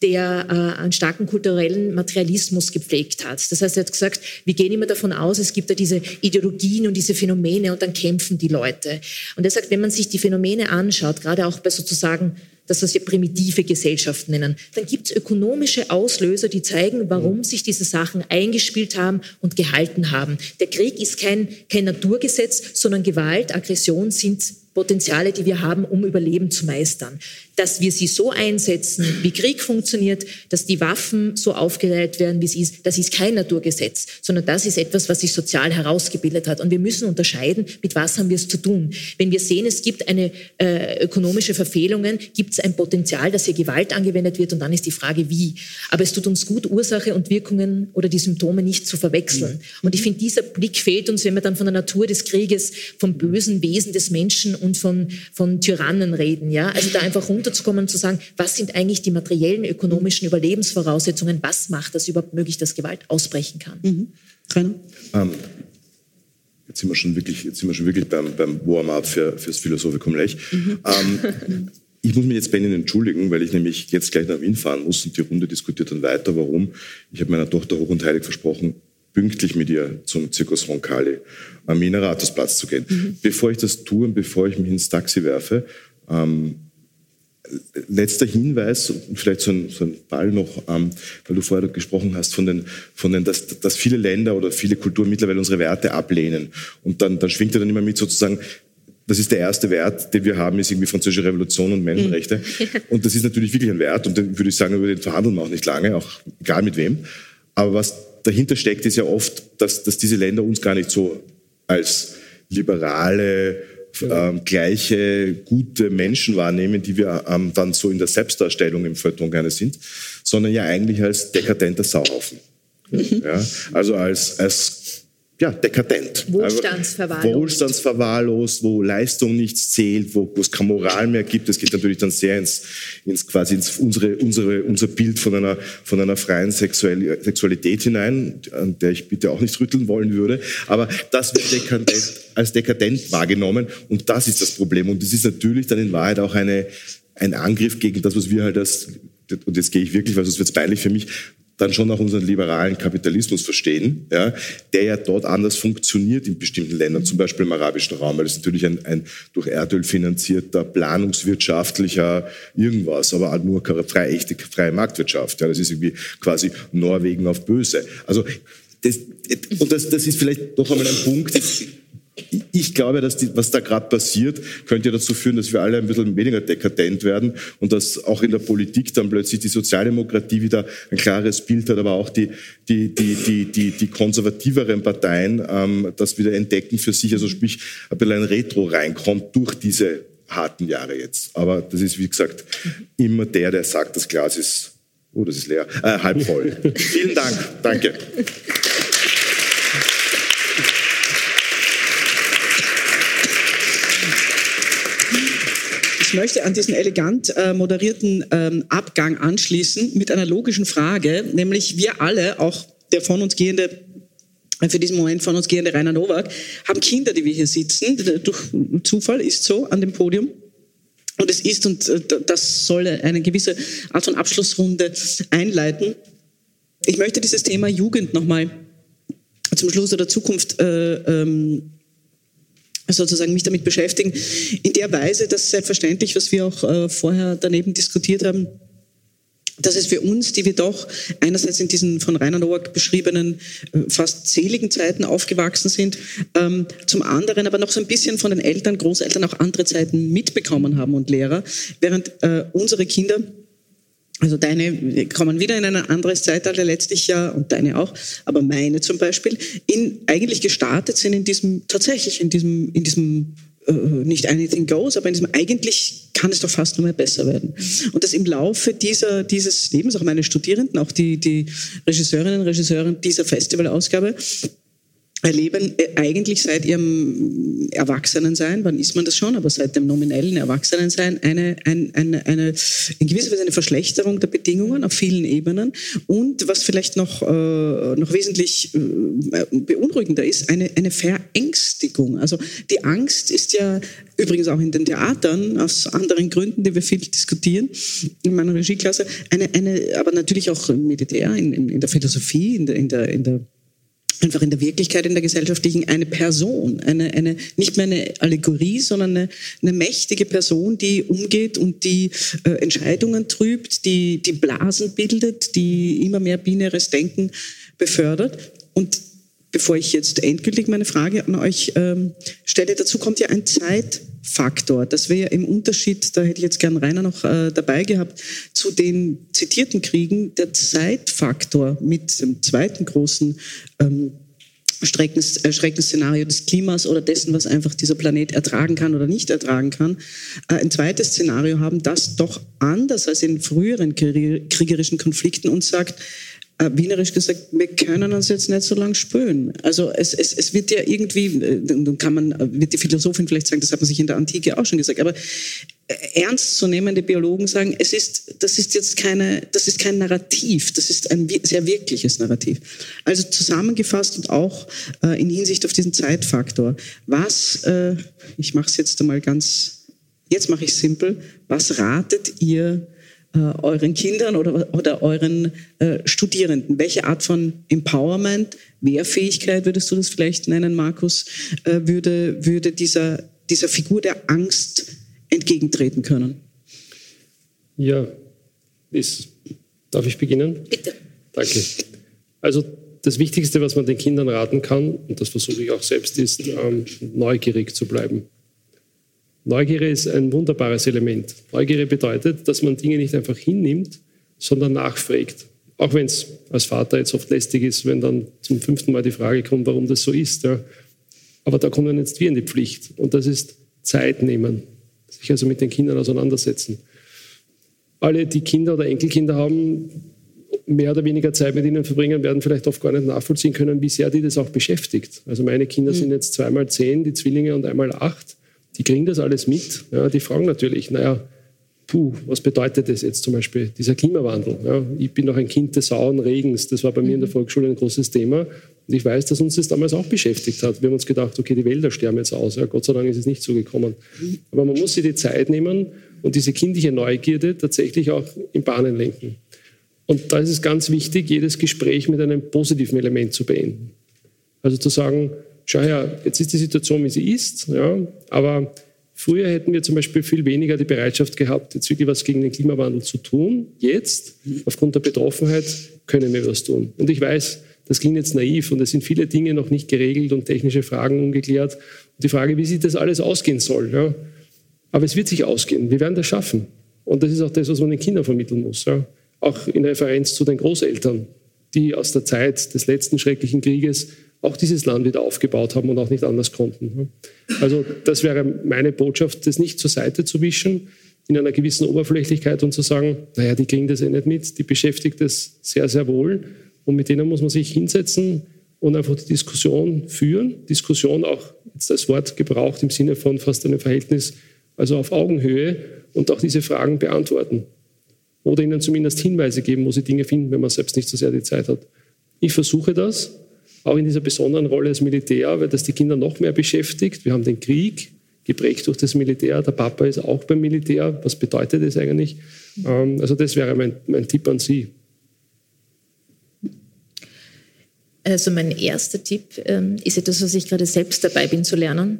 [SPEAKER 4] der äh, einen starken kulturellen Materialismus gepflegt hat. Das heißt, er hat gesagt, wir gehen immer davon aus, es gibt da diese Ideologien und diese Phänomene und dann kämpfen die Leute. Und er sagt, wenn man sich die Phänomene anschaut, gerade auch bei sozusagen das, was wir primitive Gesellschaften nennen. Dann gibt es ökonomische Auslöser, die zeigen, warum sich diese Sachen eingespielt haben und gehalten haben. Der Krieg ist kein, kein Naturgesetz, sondern Gewalt, Aggression sind Potenziale, die wir haben, um Überleben zu meistern. Dass wir sie so einsetzen, wie Krieg funktioniert, dass die Waffen so aufgereiht werden, wie es ist, das ist kein Naturgesetz, sondern das ist etwas, was sich sozial herausgebildet hat. Und wir müssen unterscheiden, mit was haben wir es zu tun. Wenn wir sehen, es gibt eine äh, ökonomische Verfehlungen, gibt es ein Potenzial, dass hier Gewalt angewendet wird und dann ist die Frage, wie. Aber es tut uns gut, Ursache und Wirkungen oder die Symptome nicht zu verwechseln. Und ich finde, dieser Blick fehlt uns, wenn wir dann von der Natur des Krieges, vom bösen Wesen des Menschen und von, von Tyrannen reden. Ja? Also da einfach runterzukommen und zu sagen, was sind eigentlich die materiellen, ökonomischen Überlebensvoraussetzungen, was macht das überhaupt möglich, dass Gewalt ausbrechen kann. Mhm.
[SPEAKER 6] Ähm, jetzt sind wir schon wirklich, jetzt sind wir schon wirklich beim, beim Warm-up für, fürs Philosophikum Lech. Mhm. Ähm, ich muss mich jetzt bei Ihnen entschuldigen, weil ich nämlich jetzt gleich nach Wien fahren muss und die Runde diskutiert dann weiter. Warum? Ich habe meiner Tochter hoch und heilig versprochen, pünktlich mit ihr zum Zirkus Roncalli am Mineratusplatz zu gehen. Mhm. Bevor ich das tue und bevor ich mich ins Taxi werfe, ähm, letzter Hinweis, vielleicht so ein, so ein Ball noch, ähm, weil du vorher gesprochen hast von den, von den dass, dass viele Länder oder viele Kulturen mittlerweile unsere Werte ablehnen. Und dann, dann schwingt er dann immer mit sozusagen, das ist der erste Wert, den wir haben, ist irgendwie französische Revolution und Menschenrechte. Mhm. Und das ist natürlich wirklich ein Wert und den würde ich sagen, über den verhandeln wir auch nicht lange, auch egal mit wem. Aber was dahinter steckt, ist ja oft, dass, dass diese Länder uns gar nicht so als liberale, ähm, gleiche gute Menschen wahrnehmen, die wir ähm, dann so in der Selbstdarstellung im Feuilleton gerne sind, sondern ja eigentlich als dekadenter Sauhaufen. Mhm. Ja, also als, als ja, dekadent.
[SPEAKER 4] Wohlstandsverwahrlost.
[SPEAKER 6] Wohlstandsverwahrlost, wo Leistung nichts zählt, wo, wo es keine Moral mehr gibt. Das geht natürlich dann sehr ins, ins quasi ins unsere, unsere, unser Bild von einer, von einer freien Sexualität hinein, an der ich bitte auch nicht rütteln wollen würde. Aber das wird dekadent, als dekadent wahrgenommen und das ist das Problem. Und das ist natürlich dann in Wahrheit auch eine, ein Angriff gegen das, was wir halt als und jetzt gehe ich wirklich, weil sonst wird es peinlich für mich, dann schon auch unseren liberalen Kapitalismus verstehen, ja, der ja dort anders funktioniert in bestimmten Ländern, zum Beispiel im arabischen Raum, weil das ist natürlich ein, ein durch Erdöl finanzierter, planungswirtschaftlicher irgendwas, aber halt nur freie, echte freie Marktwirtschaft. Ja, das ist irgendwie quasi Norwegen auf Böse. Also das, und das, das ist vielleicht noch einmal ein Punkt, ich glaube, dass die, was da gerade passiert, könnte dazu führen, dass wir alle ein bisschen weniger dekadent werden und dass auch in der Politik dann plötzlich die Sozialdemokratie wieder ein klares Bild hat, aber auch die, die, die, die, die, die konservativeren Parteien ähm, das wieder entdecken für sich, also sprich ein bisschen ein Retro reinkommt durch diese harten Jahre jetzt. Aber das ist, wie gesagt, immer der, der sagt, das Glas ist, oh, das ist leer, äh, halb voll. Vielen Dank. Danke.
[SPEAKER 3] Möchte an diesen elegant äh, moderierten ähm, Abgang anschließen mit einer logischen Frage, nämlich wir alle, auch der von uns gehende äh, für diesen Moment von uns gehende Rainer Nowak, haben Kinder, die wir hier sitzen. Durch Zufall ist so an dem Podium. Und es ist, und äh, das soll eine gewisse Art von Abschlussrunde einleiten. Ich möchte dieses Thema Jugend nochmal zum Schluss oder Zukunft äh, ähm, sozusagen mich damit beschäftigen. In der Weise, dass selbstverständlich, was wir auch äh, vorher daneben diskutiert haben, dass es für uns, die wir doch einerseits in diesen von Rainer Nowak beschriebenen äh, fast seligen Zeiten aufgewachsen sind, ähm, zum anderen aber noch so ein bisschen von den Eltern, Großeltern auch andere Zeiten mitbekommen haben und Lehrer, während äh, unsere Kinder also deine kommen wieder in ein anderes Zeitalter letztlich ja und deine auch, aber meine zum Beispiel, in, eigentlich gestartet sind in diesem, tatsächlich in diesem, in diesem äh, nicht anything goes, aber in diesem eigentlich kann es doch fast nur mehr besser werden. Und dass im Laufe dieser, dieses Lebens, auch meine Studierenden, auch die, die Regisseurinnen und dieser Festivalausgabe, erleben äh, eigentlich seit ihrem Erwachsenensein, wann ist man das schon, aber seit dem nominellen Erwachsenensein eine, eine, eine, eine in gewisser Weise eine Verschlechterung der Bedingungen auf vielen Ebenen und was vielleicht noch, äh, noch wesentlich äh, beunruhigender ist, eine, eine Verängstigung. Also die Angst ist ja übrigens auch in den Theatern aus anderen Gründen, die wir viel diskutieren in meiner Regieklasse, eine, eine aber natürlich auch im Militär, in, in, in der Philosophie, in der, in der, in der einfach in der Wirklichkeit, in der gesellschaftlichen, eine Person, eine, eine, nicht mehr eine Allegorie, sondern eine, eine mächtige Person, die umgeht und die äh, Entscheidungen trübt, die, die Blasen bildet, die immer mehr binäres Denken befördert. Und bevor ich jetzt endgültig meine Frage an euch ähm, stelle, dazu kommt ja ein Zeitfaktor. Das wäre im Unterschied, da hätte ich jetzt gern Rainer noch äh, dabei gehabt, zu den zitierten Kriegen, der Zeitfaktor mit dem zweiten großen ähm, Schreckensszenario des Klimas oder dessen, was einfach dieser Planet ertragen kann oder nicht ertragen kann, äh, ein zweites Szenario haben, das doch anders als in früheren kriegerischen Konflikten uns sagt, äh, wienerisch gesagt, wir können uns jetzt nicht so lange spüren. Also es, es, es wird ja irgendwie, äh, dann kann man, äh, wird die Philosophin vielleicht sagen, das hat man sich in der Antike auch schon gesagt, aber ernstzunehmende Biologen sagen, es ist, das ist jetzt keine, das ist kein Narrativ, das ist ein sehr wirkliches Narrativ. Also zusammengefasst und auch äh, in Hinsicht auf diesen Zeitfaktor. Was, äh, ich mache es jetzt einmal ganz, jetzt mache ich es simpel, was ratet ihr äh, euren Kindern oder, oder euren äh, Studierenden? Welche Art von Empowerment, Wehrfähigkeit würdest du das vielleicht nennen, Markus, äh, würde, würde dieser, dieser Figur der Angst entgegentreten können?
[SPEAKER 5] Ja, ist, darf ich beginnen?
[SPEAKER 4] Bitte.
[SPEAKER 5] Danke. Also das Wichtigste, was man den Kindern raten kann, und das versuche ich auch selbst, ist, ähm, neugierig zu bleiben. Neugierde ist ein wunderbares Element. Neugierde bedeutet, dass man Dinge nicht einfach hinnimmt, sondern nachfragt. Auch wenn es als Vater jetzt oft lästig ist, wenn dann zum fünften Mal die Frage kommt, warum das so ist. Ja. Aber da kommen jetzt wir in die Pflicht. Und das ist Zeit nehmen, sich also mit den Kindern auseinandersetzen. Alle, die Kinder oder Enkelkinder haben, mehr oder weniger Zeit mit ihnen verbringen, werden vielleicht oft gar nicht nachvollziehen können, wie sehr die das auch beschäftigt. Also meine Kinder mhm. sind jetzt zweimal zehn, die Zwillinge und einmal acht. Die kriegen das alles mit. Ja, die fragen natürlich, naja, puh, was bedeutet das jetzt zum Beispiel, dieser Klimawandel? Ja, ich bin noch ein Kind des sauren Regens, das war bei mir in der mhm. Volksschule ein großes Thema. Und ich weiß, dass uns das damals auch beschäftigt hat. Wir haben uns gedacht, okay, die Wälder sterben jetzt aus. Ja, Gott sei Dank ist es nicht so gekommen. Aber man muss sich die Zeit nehmen und diese kindliche Neugierde tatsächlich auch in Bahnen lenken. Und da ist es ganz wichtig, jedes Gespräch mit einem positiven Element zu beenden. Also zu sagen, schau her, jetzt ist die Situation, wie sie ist, ja, aber früher hätten wir zum Beispiel viel weniger die Bereitschaft gehabt, jetzt wirklich was gegen den Klimawandel zu tun. Jetzt, aufgrund der Betroffenheit, können wir was tun. Und ich weiß, das klingt jetzt naiv und es sind viele Dinge noch nicht geregelt und technische Fragen ungeklärt. Und die Frage, wie sich das alles ausgehen soll. Ja. Aber es wird sich ausgehen. Wir werden das schaffen. Und das ist auch das, was man den Kindern vermitteln muss. Ja auch in Referenz zu den Großeltern, die aus der Zeit des letzten schrecklichen Krieges auch dieses Land wieder aufgebaut haben und auch nicht anders konnten. Also das wäre meine Botschaft, das nicht zur Seite zu wischen, in einer gewissen Oberflächlichkeit und zu sagen, naja, die kriegen das eh nicht mit, die beschäftigt es sehr, sehr wohl und mit denen muss man sich hinsetzen und einfach die Diskussion führen. Diskussion auch jetzt das Wort gebraucht im Sinne von fast einem Verhältnis, also auf Augenhöhe und auch diese Fragen beantworten oder ihnen zumindest Hinweise geben, wo sie Dinge finden, wenn man selbst nicht so sehr die Zeit hat. Ich versuche das, auch in dieser besonderen Rolle als Militär, weil das die Kinder noch mehr beschäftigt. Wir haben den Krieg, geprägt durch das Militär. Der Papa ist auch beim Militär. Was bedeutet das eigentlich? Ähm, also das wäre mein, mein Tipp an Sie.
[SPEAKER 4] Also mein erster Tipp ähm, ist etwas, was ich gerade selbst dabei bin zu lernen,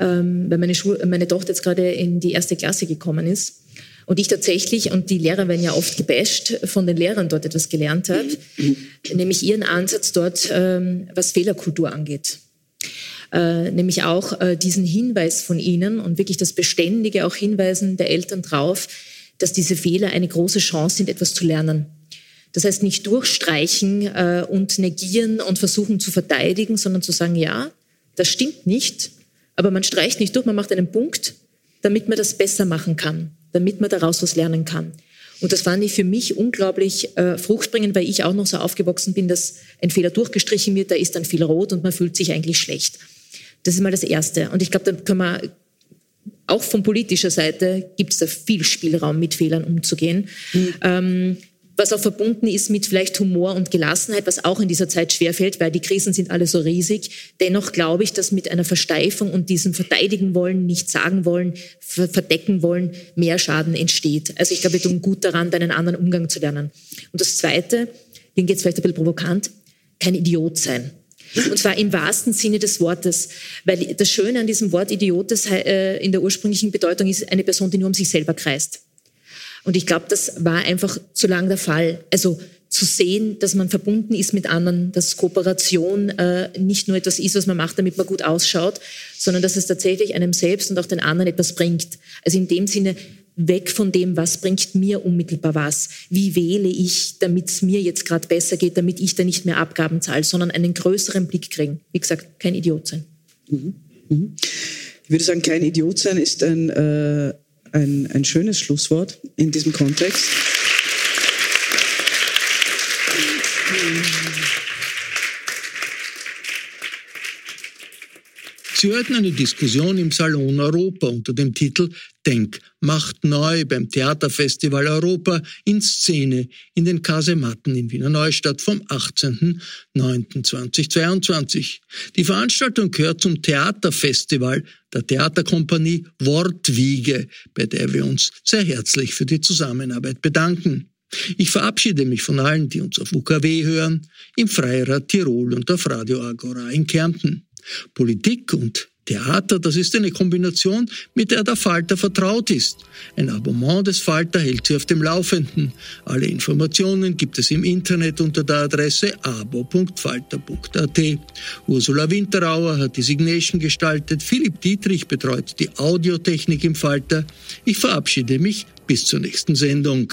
[SPEAKER 4] ähm, weil meine, meine Tochter jetzt gerade in die erste Klasse gekommen ist. Und ich tatsächlich, und die Lehrer werden ja oft gebasht, von den Lehrern dort etwas gelernt habe, nämlich ihren Ansatz dort, ähm, was Fehlerkultur angeht. Äh, nämlich auch äh, diesen Hinweis von Ihnen und wirklich das beständige auch Hinweisen der Eltern drauf, dass diese Fehler eine große Chance sind, etwas zu lernen. Das heißt, nicht durchstreichen äh, und negieren und versuchen zu verteidigen, sondern zu sagen, ja, das stimmt nicht, aber man streicht nicht durch, man macht einen Punkt, damit man das besser machen kann damit man daraus was lernen kann. Und das fand ich für mich unglaublich äh, fruchtbringend, weil ich auch noch so aufgewachsen bin, dass ein Fehler durchgestrichen wird, da ist dann viel rot und man fühlt sich eigentlich schlecht. Das ist mal das Erste. Und ich glaube, da können wir auch von politischer Seite gibt es da viel Spielraum, mit Fehlern umzugehen. Mhm. Ähm, was auch verbunden ist mit vielleicht Humor und Gelassenheit, was auch in dieser Zeit schwerfällt, weil die Krisen sind alle so riesig. Dennoch glaube ich, dass mit einer Versteifung und diesem Verteidigen wollen, nicht sagen wollen, verdecken wollen, mehr Schaden entsteht. Also ich glaube, wir tun gut daran, einen anderen Umgang zu lernen. Und das Zweite, klingt jetzt vielleicht ein bisschen provokant, kein Idiot sein. Und zwar im wahrsten Sinne des Wortes. Weil das Schöne an diesem Wort Idiot äh, in der ursprünglichen Bedeutung ist eine Person, die nur um sich selber kreist. Und ich glaube, das war einfach zu lang der Fall. Also zu sehen, dass man verbunden ist mit anderen, dass Kooperation äh, nicht nur etwas ist, was man macht, damit man gut ausschaut, sondern dass es tatsächlich einem selbst und auch den anderen etwas bringt. Also in dem Sinne weg von dem, was bringt mir unmittelbar was, wie wähle ich, damit es mir jetzt gerade besser geht, damit ich da nicht mehr Abgaben zahle, sondern einen größeren Blick kriegen. Wie gesagt, kein Idiot sein. Mhm.
[SPEAKER 3] Mhm. Ich würde sagen, kein Idiot sein ist ein äh ein, ein schönes Schlusswort in diesem Kontext.
[SPEAKER 2] Sie hörten eine Diskussion im Salon Europa unter dem Titel Denk, macht neu beim Theaterfestival Europa in Szene in den Kasematten in Wiener Neustadt vom 18.09.2022. Die Veranstaltung gehört zum Theaterfestival der Theaterkompanie Wortwiege, bei der wir uns sehr herzlich für die Zusammenarbeit bedanken. Ich verabschiede mich von allen, die uns auf UKW hören, im Freirad Tirol und auf Radio Agora in Kärnten. Politik und Theater, das ist eine Kombination, mit der der Falter vertraut ist. Ein Abonnement des Falter hält Sie auf dem Laufenden. Alle Informationen gibt es im Internet unter der Adresse abo.falter.at. Ursula Winterauer hat die Signation gestaltet, Philipp Dietrich betreut die Audiotechnik im Falter. Ich verabschiede mich bis zur nächsten Sendung.